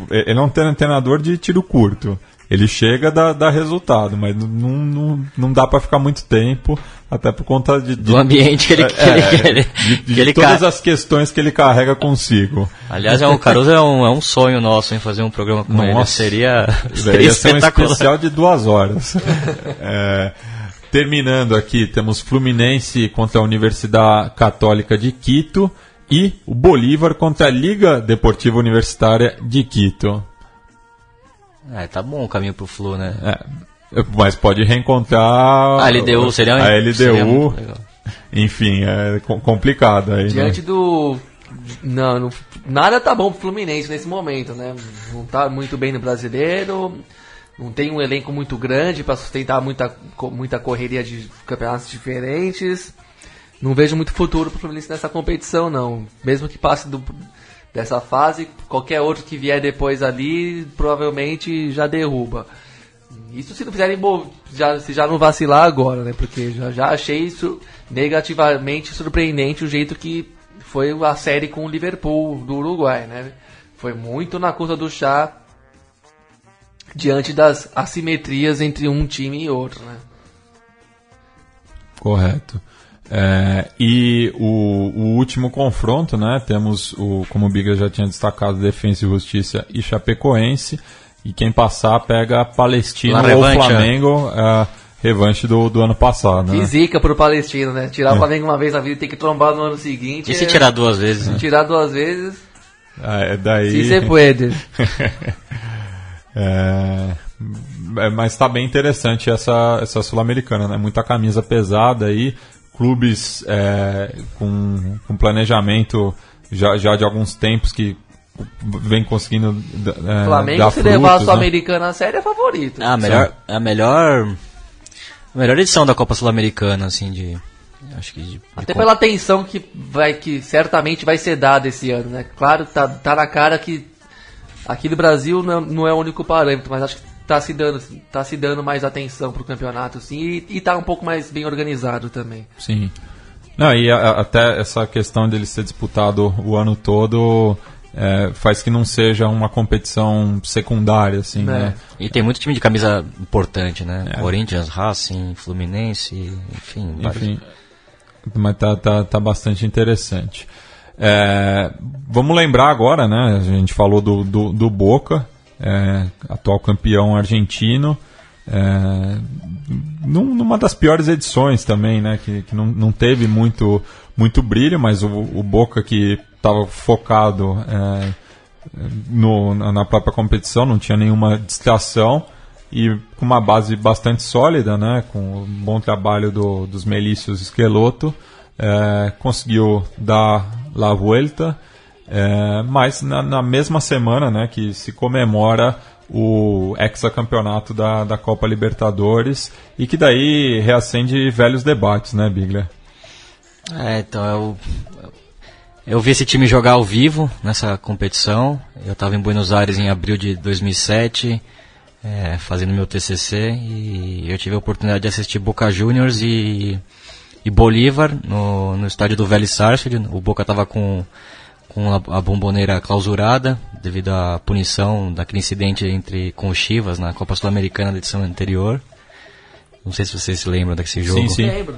ele é um treinador de tiro curto. Ele chega dá, dá resultado, mas não, não, não dá para ficar muito tempo, até por conta de, de do ambiente que ele, que é, ele, que ele, de, de que ele todas as questões que ele carrega consigo. Aliás, é um, o Caruso é um, é um sonho nosso em fazer um programa com ele. Nossa. Seria, Ia seria ser um espetacular. especial de duas horas. É, terminando aqui, temos Fluminense contra a Universidade Católica de Quito e o Bolívar contra a Liga Deportiva Universitária de Quito. É, tá bom o caminho pro Flu, né? É, mas pode reencontrar A LDU seria, a LDU. seria. *laughs* Enfim, é co- complicado aí. né? Diante do. Não, não- nada tá bom pro Fluminense nesse momento, né? Não tá muito bem no brasileiro, não tem um elenco muito grande para sustentar muita, muita correria de campeonatos diferentes. Não vejo muito futuro pro Fluminense nessa competição, não. Mesmo que passe do- dessa fase, qualquer outro que vier depois ali, provavelmente já derruba. Isso se não fizerem já, se já não vacilar agora, né? Porque já, já achei isso negativamente surpreendente o jeito que foi a série com o Liverpool do Uruguai, né? Foi muito na conta do chá diante das assimetrias entre um time e outro, né? Correto. É, e o, o último confronto, né? Temos o, como o Biga já tinha destacado, Defensa e Justiça e Chapecoense. E quem passar pega Palestina ou revanche, Flamengo, é, revanche do, do ano passado. Né? Que zica pro Palestino, né? Tirar o Flamengo uma vez na vida e ter que trombar no ano seguinte. E se é- tirar duas vezes, né? tirar duas vezes, É, daí. se você puede. *laughs* É, é, mas está bem interessante essa, essa Sul-Americana, né? Muita camisa pesada aí, clubes é, com, com planejamento já, já de alguns tempos que vem conseguindo é, Flamengo, dar se levar a frutos, né? Sul-Americana a sério, é favorito. Ah, a melhor, a melhor, a melhor edição da Copa Sul-Americana, assim, de, acho que de, de Até com- pela atenção que vai que certamente vai ser dada esse ano, né? Claro, tá, tá na cara que aqui no Brasil não, não é o único parâmetro, mas acho que tá se dando, tá se dando mais atenção pro campeonato, sim, e, e tá um pouco mais bem organizado também. Sim. Não, e a- a- até essa questão dele ser disputado o ano todo é, faz que não seja uma competição secundária, assim, É. né? E tem muito time de camisa importante, né? É. Corinthians, Racing, Fluminense, enfim, vários. Enfim, mas tá, tá, tá bastante interessante. É, vamos lembrar agora, né? A gente falou do, do, do Boca, é, atual campeão argentino. É, num- numa das piores edições também, né? Que, que não, não teve muito, muito brilho, mas o, o Boca que estava focado é, no, na própria competição, não tinha nenhuma distração e com uma base bastante sólida, né, com o bom trabalho do, dos Melícios Esqueloto, é, conseguiu dar la vuelta, é, mas na, na mesma semana né, que se comemora o hexacampeonato da, da Copa Libertadores e que daí reacende velhos debates, né, Bigler? É, então eu, eu vi esse time jogar ao vivo nessa competição. Eu estava em Buenos Aires em abril de 2007, é, fazendo meu TCC e eu tive a oportunidade de assistir Boca Juniors e, e Bolívar no, no estádio do Vélez Sarsfield. O Boca estava com, com a, a bomboneira clausurada devido à punição daquele incidente entre com o Chivas na Copa Sul-Americana da edição anterior. Não sei se vocês se lembram desse jogo Sim, sim. Lembro.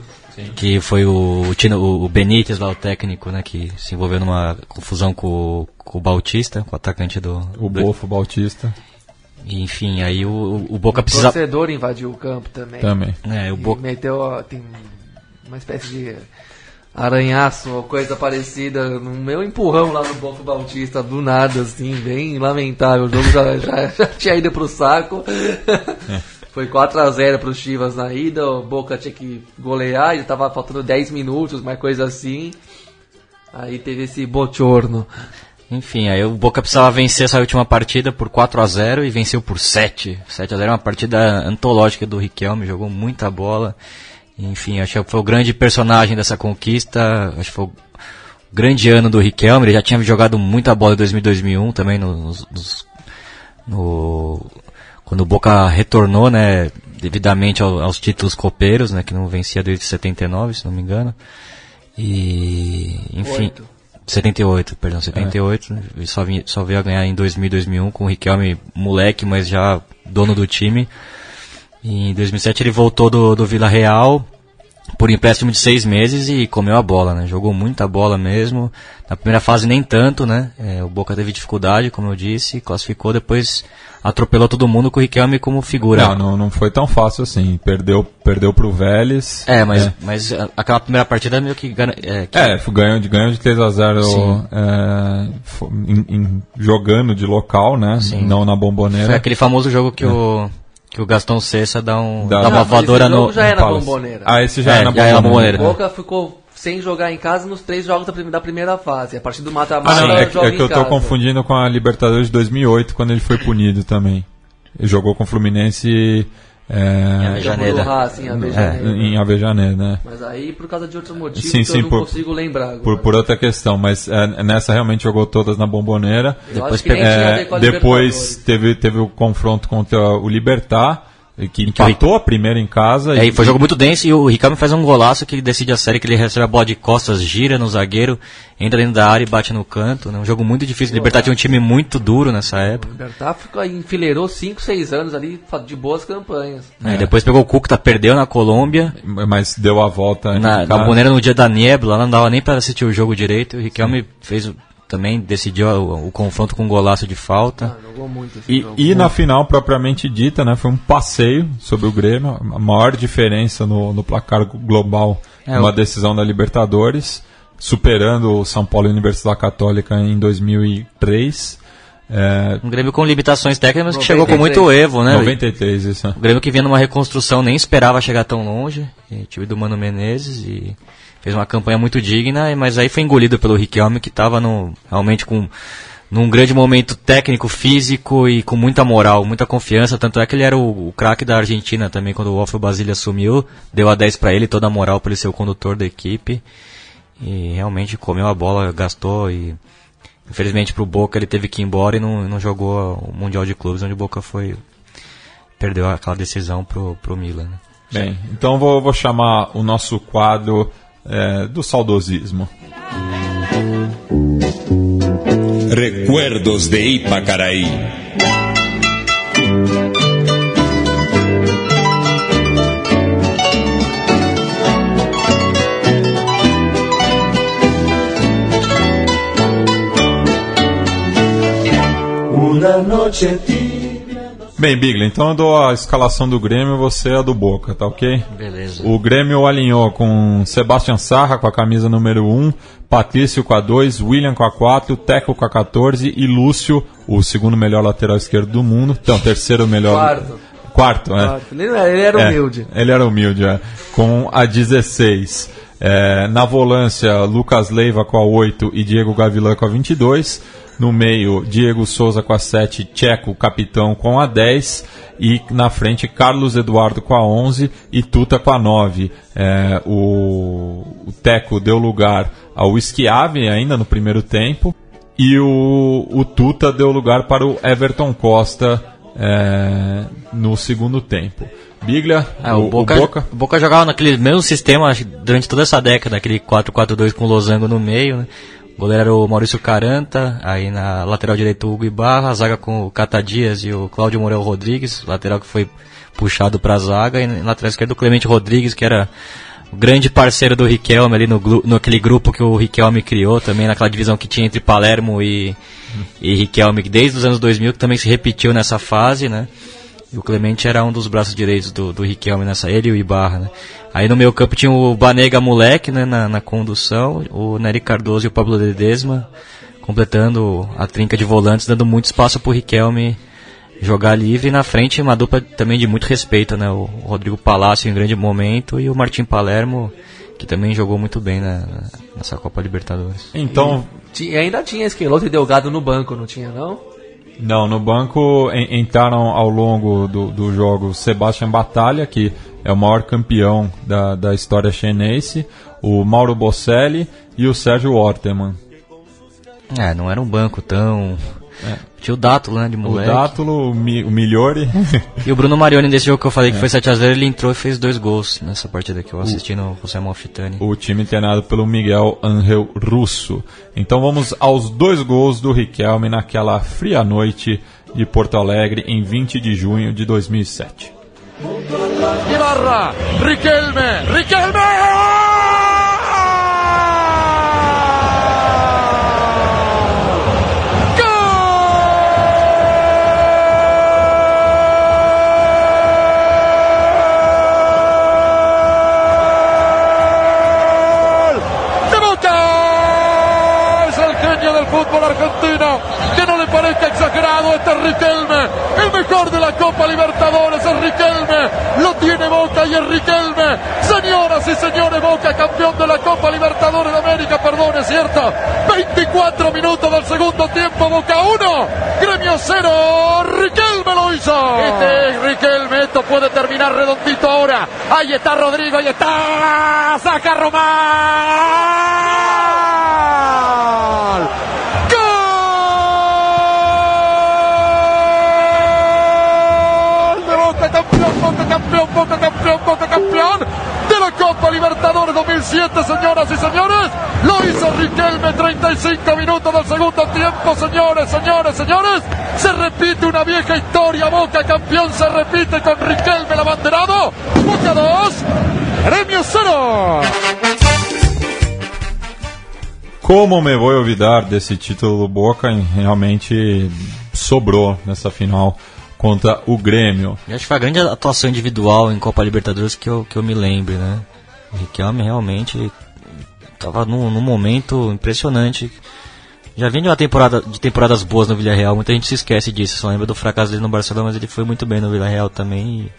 que foi o, o, Tino- o o Benítez lá, o técnico, né, que se envolveu numa confusão com, o- com o Bautista, com o atacante do... O do- Bofo Bautista enfim, aí o, o Boca O precisa... torcedor invadiu o campo também. também. É, o Boca... meteu, ó, tem uma espécie de aranhaço ou coisa parecida no meu empurrão lá no Bofo Bautista, do nada, assim, bem lamentável. O jogo já, já, já *laughs* tinha ido pro saco. Foi 4x0 pro Chivas na ida, o Boca tinha que golear, já tava faltando 10 minutos, uma coisa assim. Aí teve esse bochorno. Enfim, aí o Boca precisava vencer essa última partida por 4 a 0 e venceu por 7. 7 a 0 é uma partida antológica do Riquelme, jogou muita bola. Enfim, acho que foi o grande personagem dessa conquista. Acho que foi o grande ano do Riquelme. Ele já tinha jogado muita bola em 2000 2001 também nos, nos- no quando o Boca retornou, né, devidamente ao- aos títulos copeiros, né, que não vencia desde 79, se não me engano. E enfim, Oito. 78, perdão, 78. É. Só, vim, só veio a ganhar em 2000, 2001 com o Riquelme moleque, mas já dono do time. Em 2007 ele voltou do, do Vila Real por empréstimo de seis meses e comeu a bola, né? Jogou muita bola mesmo. Na primeira fase nem tanto, né? É, o Boca teve dificuldade, como eu disse, classificou, depois atropelou todo mundo com o Riquelme como figura. Não, não, não foi tão fácil assim. Perdeu, perdeu pro Vélez. É, mas, é. mas aquela primeira partida meio que... É, que... é ganhou, de, ganhou de 3 a 0 é, em, em, jogando de local, né? Sim. Não na bomboneira. Foi aquele famoso jogo que é. o que o Gastão Cessa dá, um, dá, dá uma voadora no. já era bomboneira. Ah, esse já é, era já bomboneira. O Boca ficou sem jogar em casa nos três jogos da primeira fase. A partir do mata-mata, ah, é, é, que eu tô confundindo com a Libertadores de 2008, quando ele foi punido também. Ele jogou com o Fluminense é, em Avejaneira. Racing, Avejaneira. É, em Avejaneira, né? Mas aí por causa de outros motivos sim, sim, eu não por, consigo lembrar. Agora. Por, por outra questão, mas é, nessa realmente jogou todas na bomboneira. depois é, depois teve, teve o confronto contra o Libertar que empatou a primeira em casa. É, e foi um jogo muito denso e o Ricardo faz um golaço que ele decide a série, que ele recebe a bola de costas, gira no zagueiro, entra dentro da área e bate no canto. Né? Um jogo muito difícil. O Libertar tinha um time muito duro nessa época. O Libertar ficou, enfileirou 5, 6 anos ali de boas campanhas. É, Depois pegou o Cúcuta, perdeu na Colômbia. Mas deu a volta. Na, na Boneira no dia da Niebla, não dava nem para assistir o jogo direito. O Riquelme fez também decidiu o, o, confronto com um golaço de falta. Ah, muito e, e na final propriamente dita, né, foi um passeio sobre o Grêmio, a maior diferença no, no placar global é, uma decisão da Libertadores, superando o São Paulo Universidade Católica em 2003. É... Um Grêmio com limitações técnicas, mas que chegou com muito evo, né? 93, isso. O Grêmio que vinha numa reconstrução, nem esperava chegar tão longe. Tive do Mano Menezes e fez uma campanha muito digna, mas aí foi engolido pelo Riquelme, que estava realmente com num grande momento técnico, físico e com muita moral, muita confiança. Tanto é que ele era o, o craque da Argentina também, quando o Wolf Basile assumiu, deu a 10 para ele, toda a moral para ele ser o condutor da equipe. E realmente comeu a bola, gastou e infelizmente para o Boca ele teve que ir embora e não, não jogou o Mundial de Clubes, onde o Boca foi perdeu aquela decisão pro, pro Milan. Né? Bem, então vou, vou chamar o nosso quadro é, do saudosismo. Recuerdos de Ipacaraí. Una noche Bem, Bigler, então eu dou a escalação do Grêmio você é a do Boca, tá ok? Beleza. O Grêmio alinhou com Sebastian Sarra com a camisa número 1, Patrício com a 2, William com a 4, Teco com a 14 e Lúcio, o segundo melhor lateral esquerdo do mundo. Então, terceiro melhor. Quarto. Quarto, né? Quarto. Ele, ele era é, humilde. É, ele era humilde, é. Com a 16. É, na volância, Lucas Leiva com a 8 e Diego Gavilã com a 22. No meio, Diego Souza com a 7, Checo, capitão, com a 10. E na frente, Carlos Eduardo com a 11 e Tuta com a 9. É, o, o Teco deu lugar ao Schiave ainda no primeiro tempo. E o, o Tuta deu lugar para o Everton Costa é, no segundo tempo. Biglia, é, o, o, Boca, o, Boca. O Boca jogava naquele mesmo sistema durante toda essa década, aquele 4-4-2 com o Losango no meio, né? O goleiro era o Maurício Caranta, aí na lateral direito o Hugo Ibarra, a zaga com o Cata Dias e o Cláudio Morel Rodrigues, lateral que foi puxado para a zaga, e na lateral esquerda o Clemente Rodrigues, que era grande parceiro do Riquelme ali no, no aquele grupo que o Riquelme criou também, naquela divisão que tinha entre Palermo e, e Riquelme, que desde os anos 2000 que também se repetiu nessa fase, né? E o Clemente era um dos braços direitos do, do Riquelme nessa, ele e o Ibarra, né? Aí no meio campo tinha o Banega Moleque, né, na, na condução, o Nery Cardoso e o Pablo Ledesma, completando a trinca de volantes, dando muito espaço pro Riquelme jogar livre. E na frente uma dupla também de muito respeito, né, o Rodrigo Palácio em grande momento e o Martim Palermo, que também jogou muito bem na, nessa Copa Libertadores. Então... E, e ainda tinha Esqueloto e Delgado no banco, não tinha não? Não, no banco entraram ao longo do, do jogo Sebastian Batalha, que é o maior campeão da, da história chinense, o Mauro Bocelli e o Sérgio Orteman. É, não era um banco tão Tinha o Dátulo, né, de O moleque. Dátulo, o, Mi, o Migliori. *laughs* E o Bruno Marioni, desse jogo que eu falei que foi 7x0, ele entrou e fez dois gols nessa partida que eu assisti no José Malfitani. o time treinado pelo Miguel Angel Russo. Então vamos aos dois gols do Riquelme naquela fria noite de Porto Alegre em 20 de junho de 2007. Ibarra, Riquelme, Riquelme. Mejor de la Copa Libertadores es Riquelme. Lo tiene Boca y es Riquelme. Señoras y señores, Boca campeón de la Copa Libertadores de América, perdón, es cierto. 24 minutos del segundo tiempo, Boca 1, Gremio 0. Riquelme lo hizo. Este es Riquelme, esto puede terminar redondito ahora. Ahí está Rodrigo, ahí está. Saca Román. 37, señoras y señores. Lo hizo Riquelme, 35 minutos del segundo tiempo, señores, señores, señores. Se repite una vieja historia. Boca campeón se repite con Riquelme el abanderado. Boca 2, Grêmio 0. Como me vou olvidar desse título do Boca, realmente sobrou nessa final contra o Grêmio. Eu acho que foi a grande atuação individual em Copa Libertadores que eu, que eu me lembro, né? Riquelme realmente estava num, num momento impressionante. Já vinha de uma temporada de temporadas boas no Villarreal, muita gente se esquece disso, só lembra do fracasso dele no Barcelona, mas ele foi muito bem no Villarreal também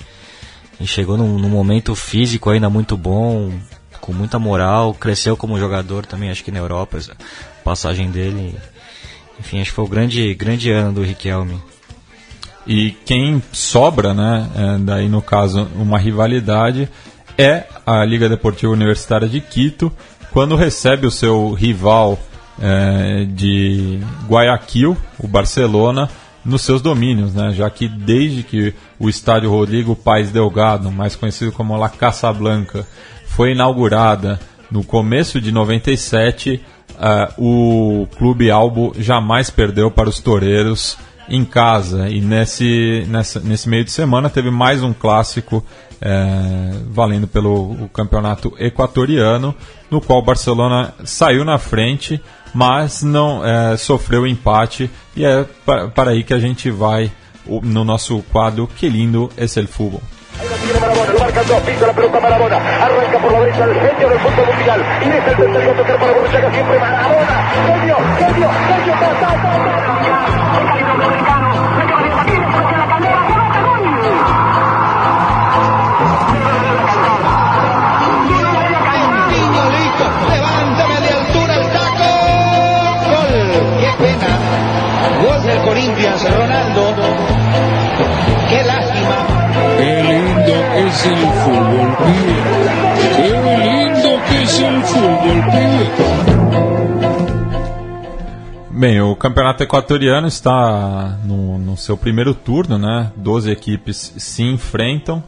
e, e chegou num, num momento físico ainda muito bom, com muita moral, cresceu como jogador também, acho que na Europa, essa passagem dele. Enfim, acho que foi o grande, grande ano do Riquelme. E quem sobra, né, é, daí no caso uma rivalidade, é a Liga Deportiva Universitária de Quito, quando recebe o seu rival é, de Guayaquil, o Barcelona, nos seus domínios, né, já que desde que o estádio Rodrigo Paes Delgado, mais conhecido como La Casablanca, foi inaugurada no começo de 97, ah, o Clube Albo jamais perdeu para os toureiros em casa. E nesse, nessa, nesse meio de semana teve mais um clássico é, valendo pelo campeonato equatoriano, no qual o Barcelona saiu na frente, mas não é, sofreu empate. E é pa- para aí que a gente vai no nosso quadro Que Lindo es el arranca por la derecha el del fútbol mundial, y deja el siempre Marabona, genio, genio, genio. Del Corinthians, Ronaldo. Qué lástima. Qué lindo es el fútbol, pibe. Qué lindo que es el fútbol, pibe. Bem, o campeonato equatoriano está no, no seu primeiro turno, né? 12 equipes se enfrentam.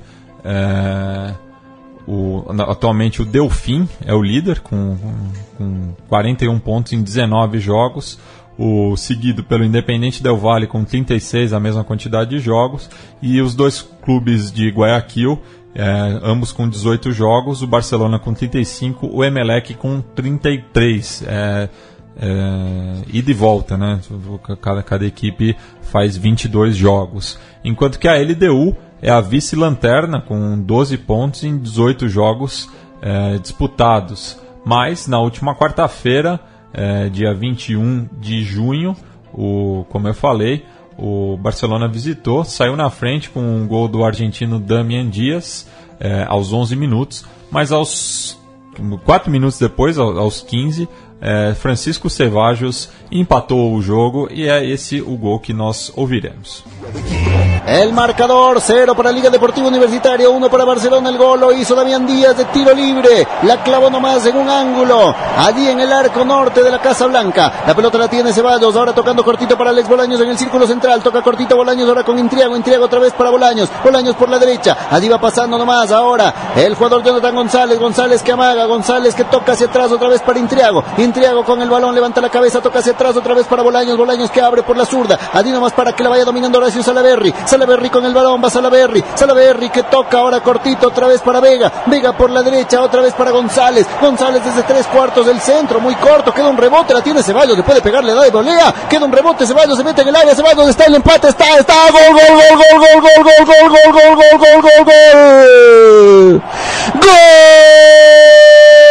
É, o- atualmente o Delfim é o líder com, com 41 pontos em 19 jogos. O seguido pelo Independente Del Valle com 36, a mesma quantidade de jogos. E os dois clubes de Guayaquil, é, ambos com 18 jogos. O Barcelona com 35, o Emelec com 33. É, é, e volta, né? Cada, cada equipe faz 22 jogos. Enquanto que a LDU é a vice-lanterna com 12 pontos em 18 jogos é, disputados. Mas na última quarta-feira, é, dia 21 de junho, o, como eu falei, o Barcelona visitou, saiu na frente com um gol do argentino Damian Dias é, aos 11 minutos, mas aos 4 minutos depois, ao- aos 15, é, Francisco Cevajos empatou o jogo e é esse o gol que nós ouviremos. El marcador, cero para Liga Deportiva Universitaria, uno para Barcelona, el gol lo hizo Damián Díaz de tiro libre. La clavó nomás en un ángulo. Allí en el arco norte de la Casa Blanca. La pelota la tiene Ceballos. Ahora tocando cortito para Alex Bolaños en el círculo central. Toca cortito Bolaños ahora con Intriago. Intriago otra vez para Bolaños. Bolaños por la derecha. Allí va pasando nomás ahora el jugador Jonathan González. González que amaga. González que toca hacia atrás otra vez para Intriago. Intriago con el balón levanta la cabeza. Toca hacia atrás otra vez para Bolaños. Bolaños que abre por la zurda. Allí nomás para que la vaya dominando Horacio Salaberry. Salaberry con el balón. Va Salaberry. Salaberry que toca ahora cortito otra vez para Vega. Vega por la derecha otra vez para González. González desde tres cuartos del centro. Muy corto. Queda un rebote. La tiene Ceballos. Le puede pegar. Le da de volea. Queda un rebote. Ceballos se mete en el área. Ceballos está el empate. Está, está. Gol, gol, gol, gol, gol, gol, gol, gol, gol, gol, gol, gol, gol. ¡Gol!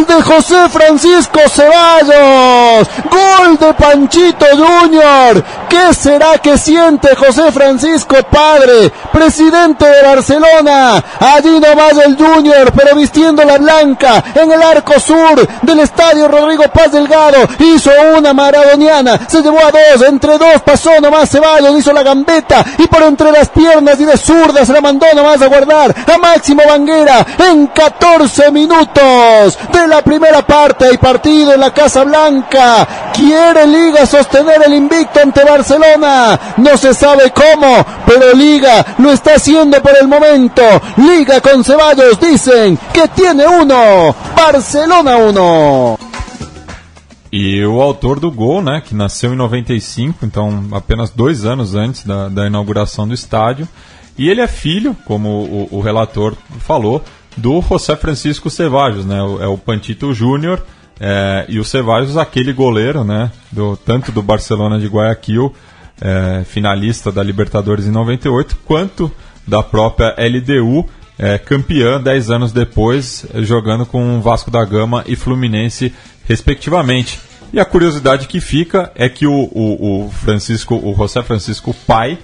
Gol de José Francisco Ceballos, gol de Panchito Junior. ¿Qué será que siente José Francisco Padre, presidente de Barcelona? Allí nomás el Junior, pero vistiendo la blanca en el arco sur del estadio Rodrigo Paz Delgado. Hizo una maradoniana, se llevó a dos, entre dos pasó nomás Ceballos, hizo la gambeta y por entre las piernas y de zurda se la mandó nomás a guardar a Máximo Banguera en 14 minutos la primera parte y partido en la Casa Blanca. Quiere Liga sostener el invicto ante Barcelona. No se sabe cómo, pero Liga lo está haciendo por el momento. Liga con Ceballos dicen que tiene uno. Barcelona uno. E o autor do gol, né, que nasceu em 95, então apenas dois anos antes da, da inauguração do estádio. E ele é filho, como o, o relator falou, do José Francisco Cevallos, né, é o Pantito Júnior, é, e o Cevallos, aquele goleiro, né, do, tanto do Barcelona de Guayaquil, é, finalista da Libertadores em 98, quanto da própria LDU, é, campeã 10 anos depois, jogando com Vasco da Gama e Fluminense, respectivamente. E a curiosidade que fica é que o, o, o Francisco, o José Francisco pai,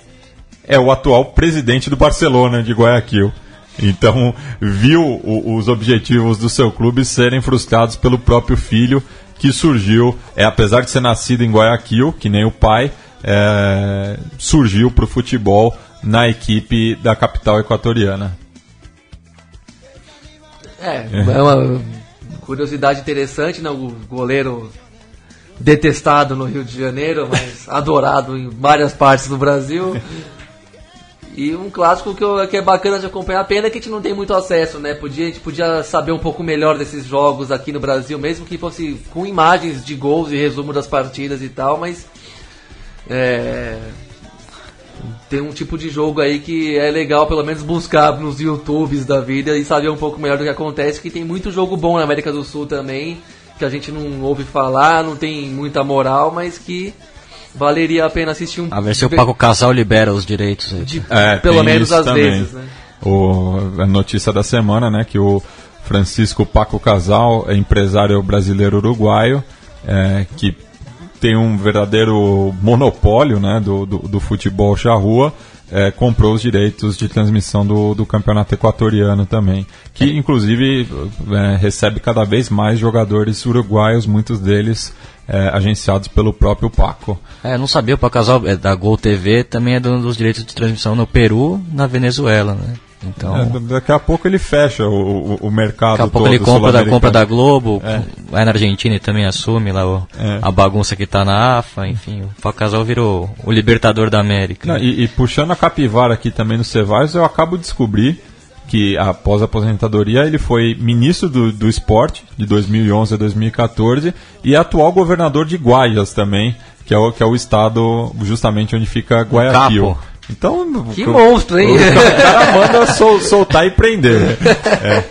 é o atual presidente do Barcelona de Guayaquil. Então, viu o- os objetivos do seu clube serem frustrados pelo próprio filho, que surgiu, é, apesar de ser nascido em Guayaquil, que nem o pai, é, surgiu para o futebol na equipe da capital equatoriana. É, é uma curiosidade interessante, né? O goleiro detestado no Rio de Janeiro, mas *laughs* adorado em várias partes do Brasil. E um clássico que, eu- que é bacana de acompanhar, pena que a gente não tem muito acesso, né? Podia, a gente podia saber um pouco melhor desses jogos aqui no Brasil, mesmo que fosse com imagens de gols e resumo das partidas e tal, mas é, tem um tipo de jogo aí que é legal pelo menos buscar nos YouTubes da vida e saber um pouco melhor do que acontece, que tem muito jogo bom na América do Sul também, que a gente não ouve falar, não tem muita moral, mas que valeria a pena assistir um A ver se o Paco Casal libera os direitos aí. É, Pelo menos às também. vezes, né? O, a notícia da semana, né, que o Francisco Paco Casal é empresário brasileiro uruguaio, é, que tem um verdadeiro monopólio, né, do, do, do futebol charrua, é, comprou os direitos de transmissão do, do campeonato equatoriano também, que inclusive é, recebe cada vez mais jogadores uruguaios, muitos deles é, agenciados pelo próprio Paco. É, não sabia, o Paco Casal é da Gol TV também é dono dos direitos de transmissão no Peru, na Venezuela, né? Então, É, daqui a pouco ele fecha o, o, o mercado daqui a pouco ele compra da, compra da Globo, É. aí na Argentina ele também assume lá o- É. a bagunça que tá na AFA, enfim, o Paco Casal virou o libertador da América. Não, e, e puxando a capivara aqui também no Cevares, eu acabo de descobrir que após a aposentadoria ele foi ministro do, do esporte de 2011 a 2014 e atual governador de Guayas também, que é o, que é o estado justamente onde fica Guayaquil. Capo. Então, Que o- monstro, hein? O cara manda sol- soltar e prender. É.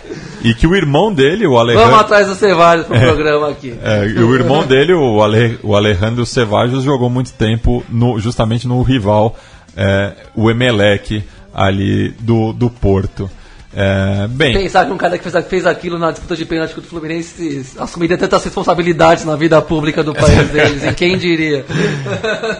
E que o irmão dele, o Alejandro. Vamos atrás do Cevalhos pro programa aqui. É, e o irmão dele, o, Ale, o Alejandro Cevallos, jogou muito tempo no, justamente no rival, é, o Emelec, ali do, do Porto. É, bem. Pensar que um cara que fez, fez aquilo na disputa de pênalti contra o Fluminense assumiria tantas responsabilidades na vida pública do país *laughs* deles, e quem diria?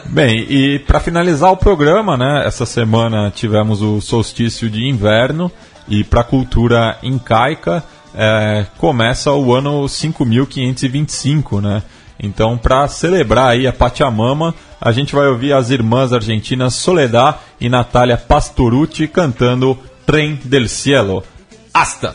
bem, e para finalizar o programa, né? Essa semana tivemos o solstício de inverno e para a cultura incaica é, começa o ano 5525, né? Então, para celebrar aí a Pachamama, a gente vai ouvir as irmãs argentinas Soledad e Natália Pastorucci cantando Trem del Cielo. Hasta!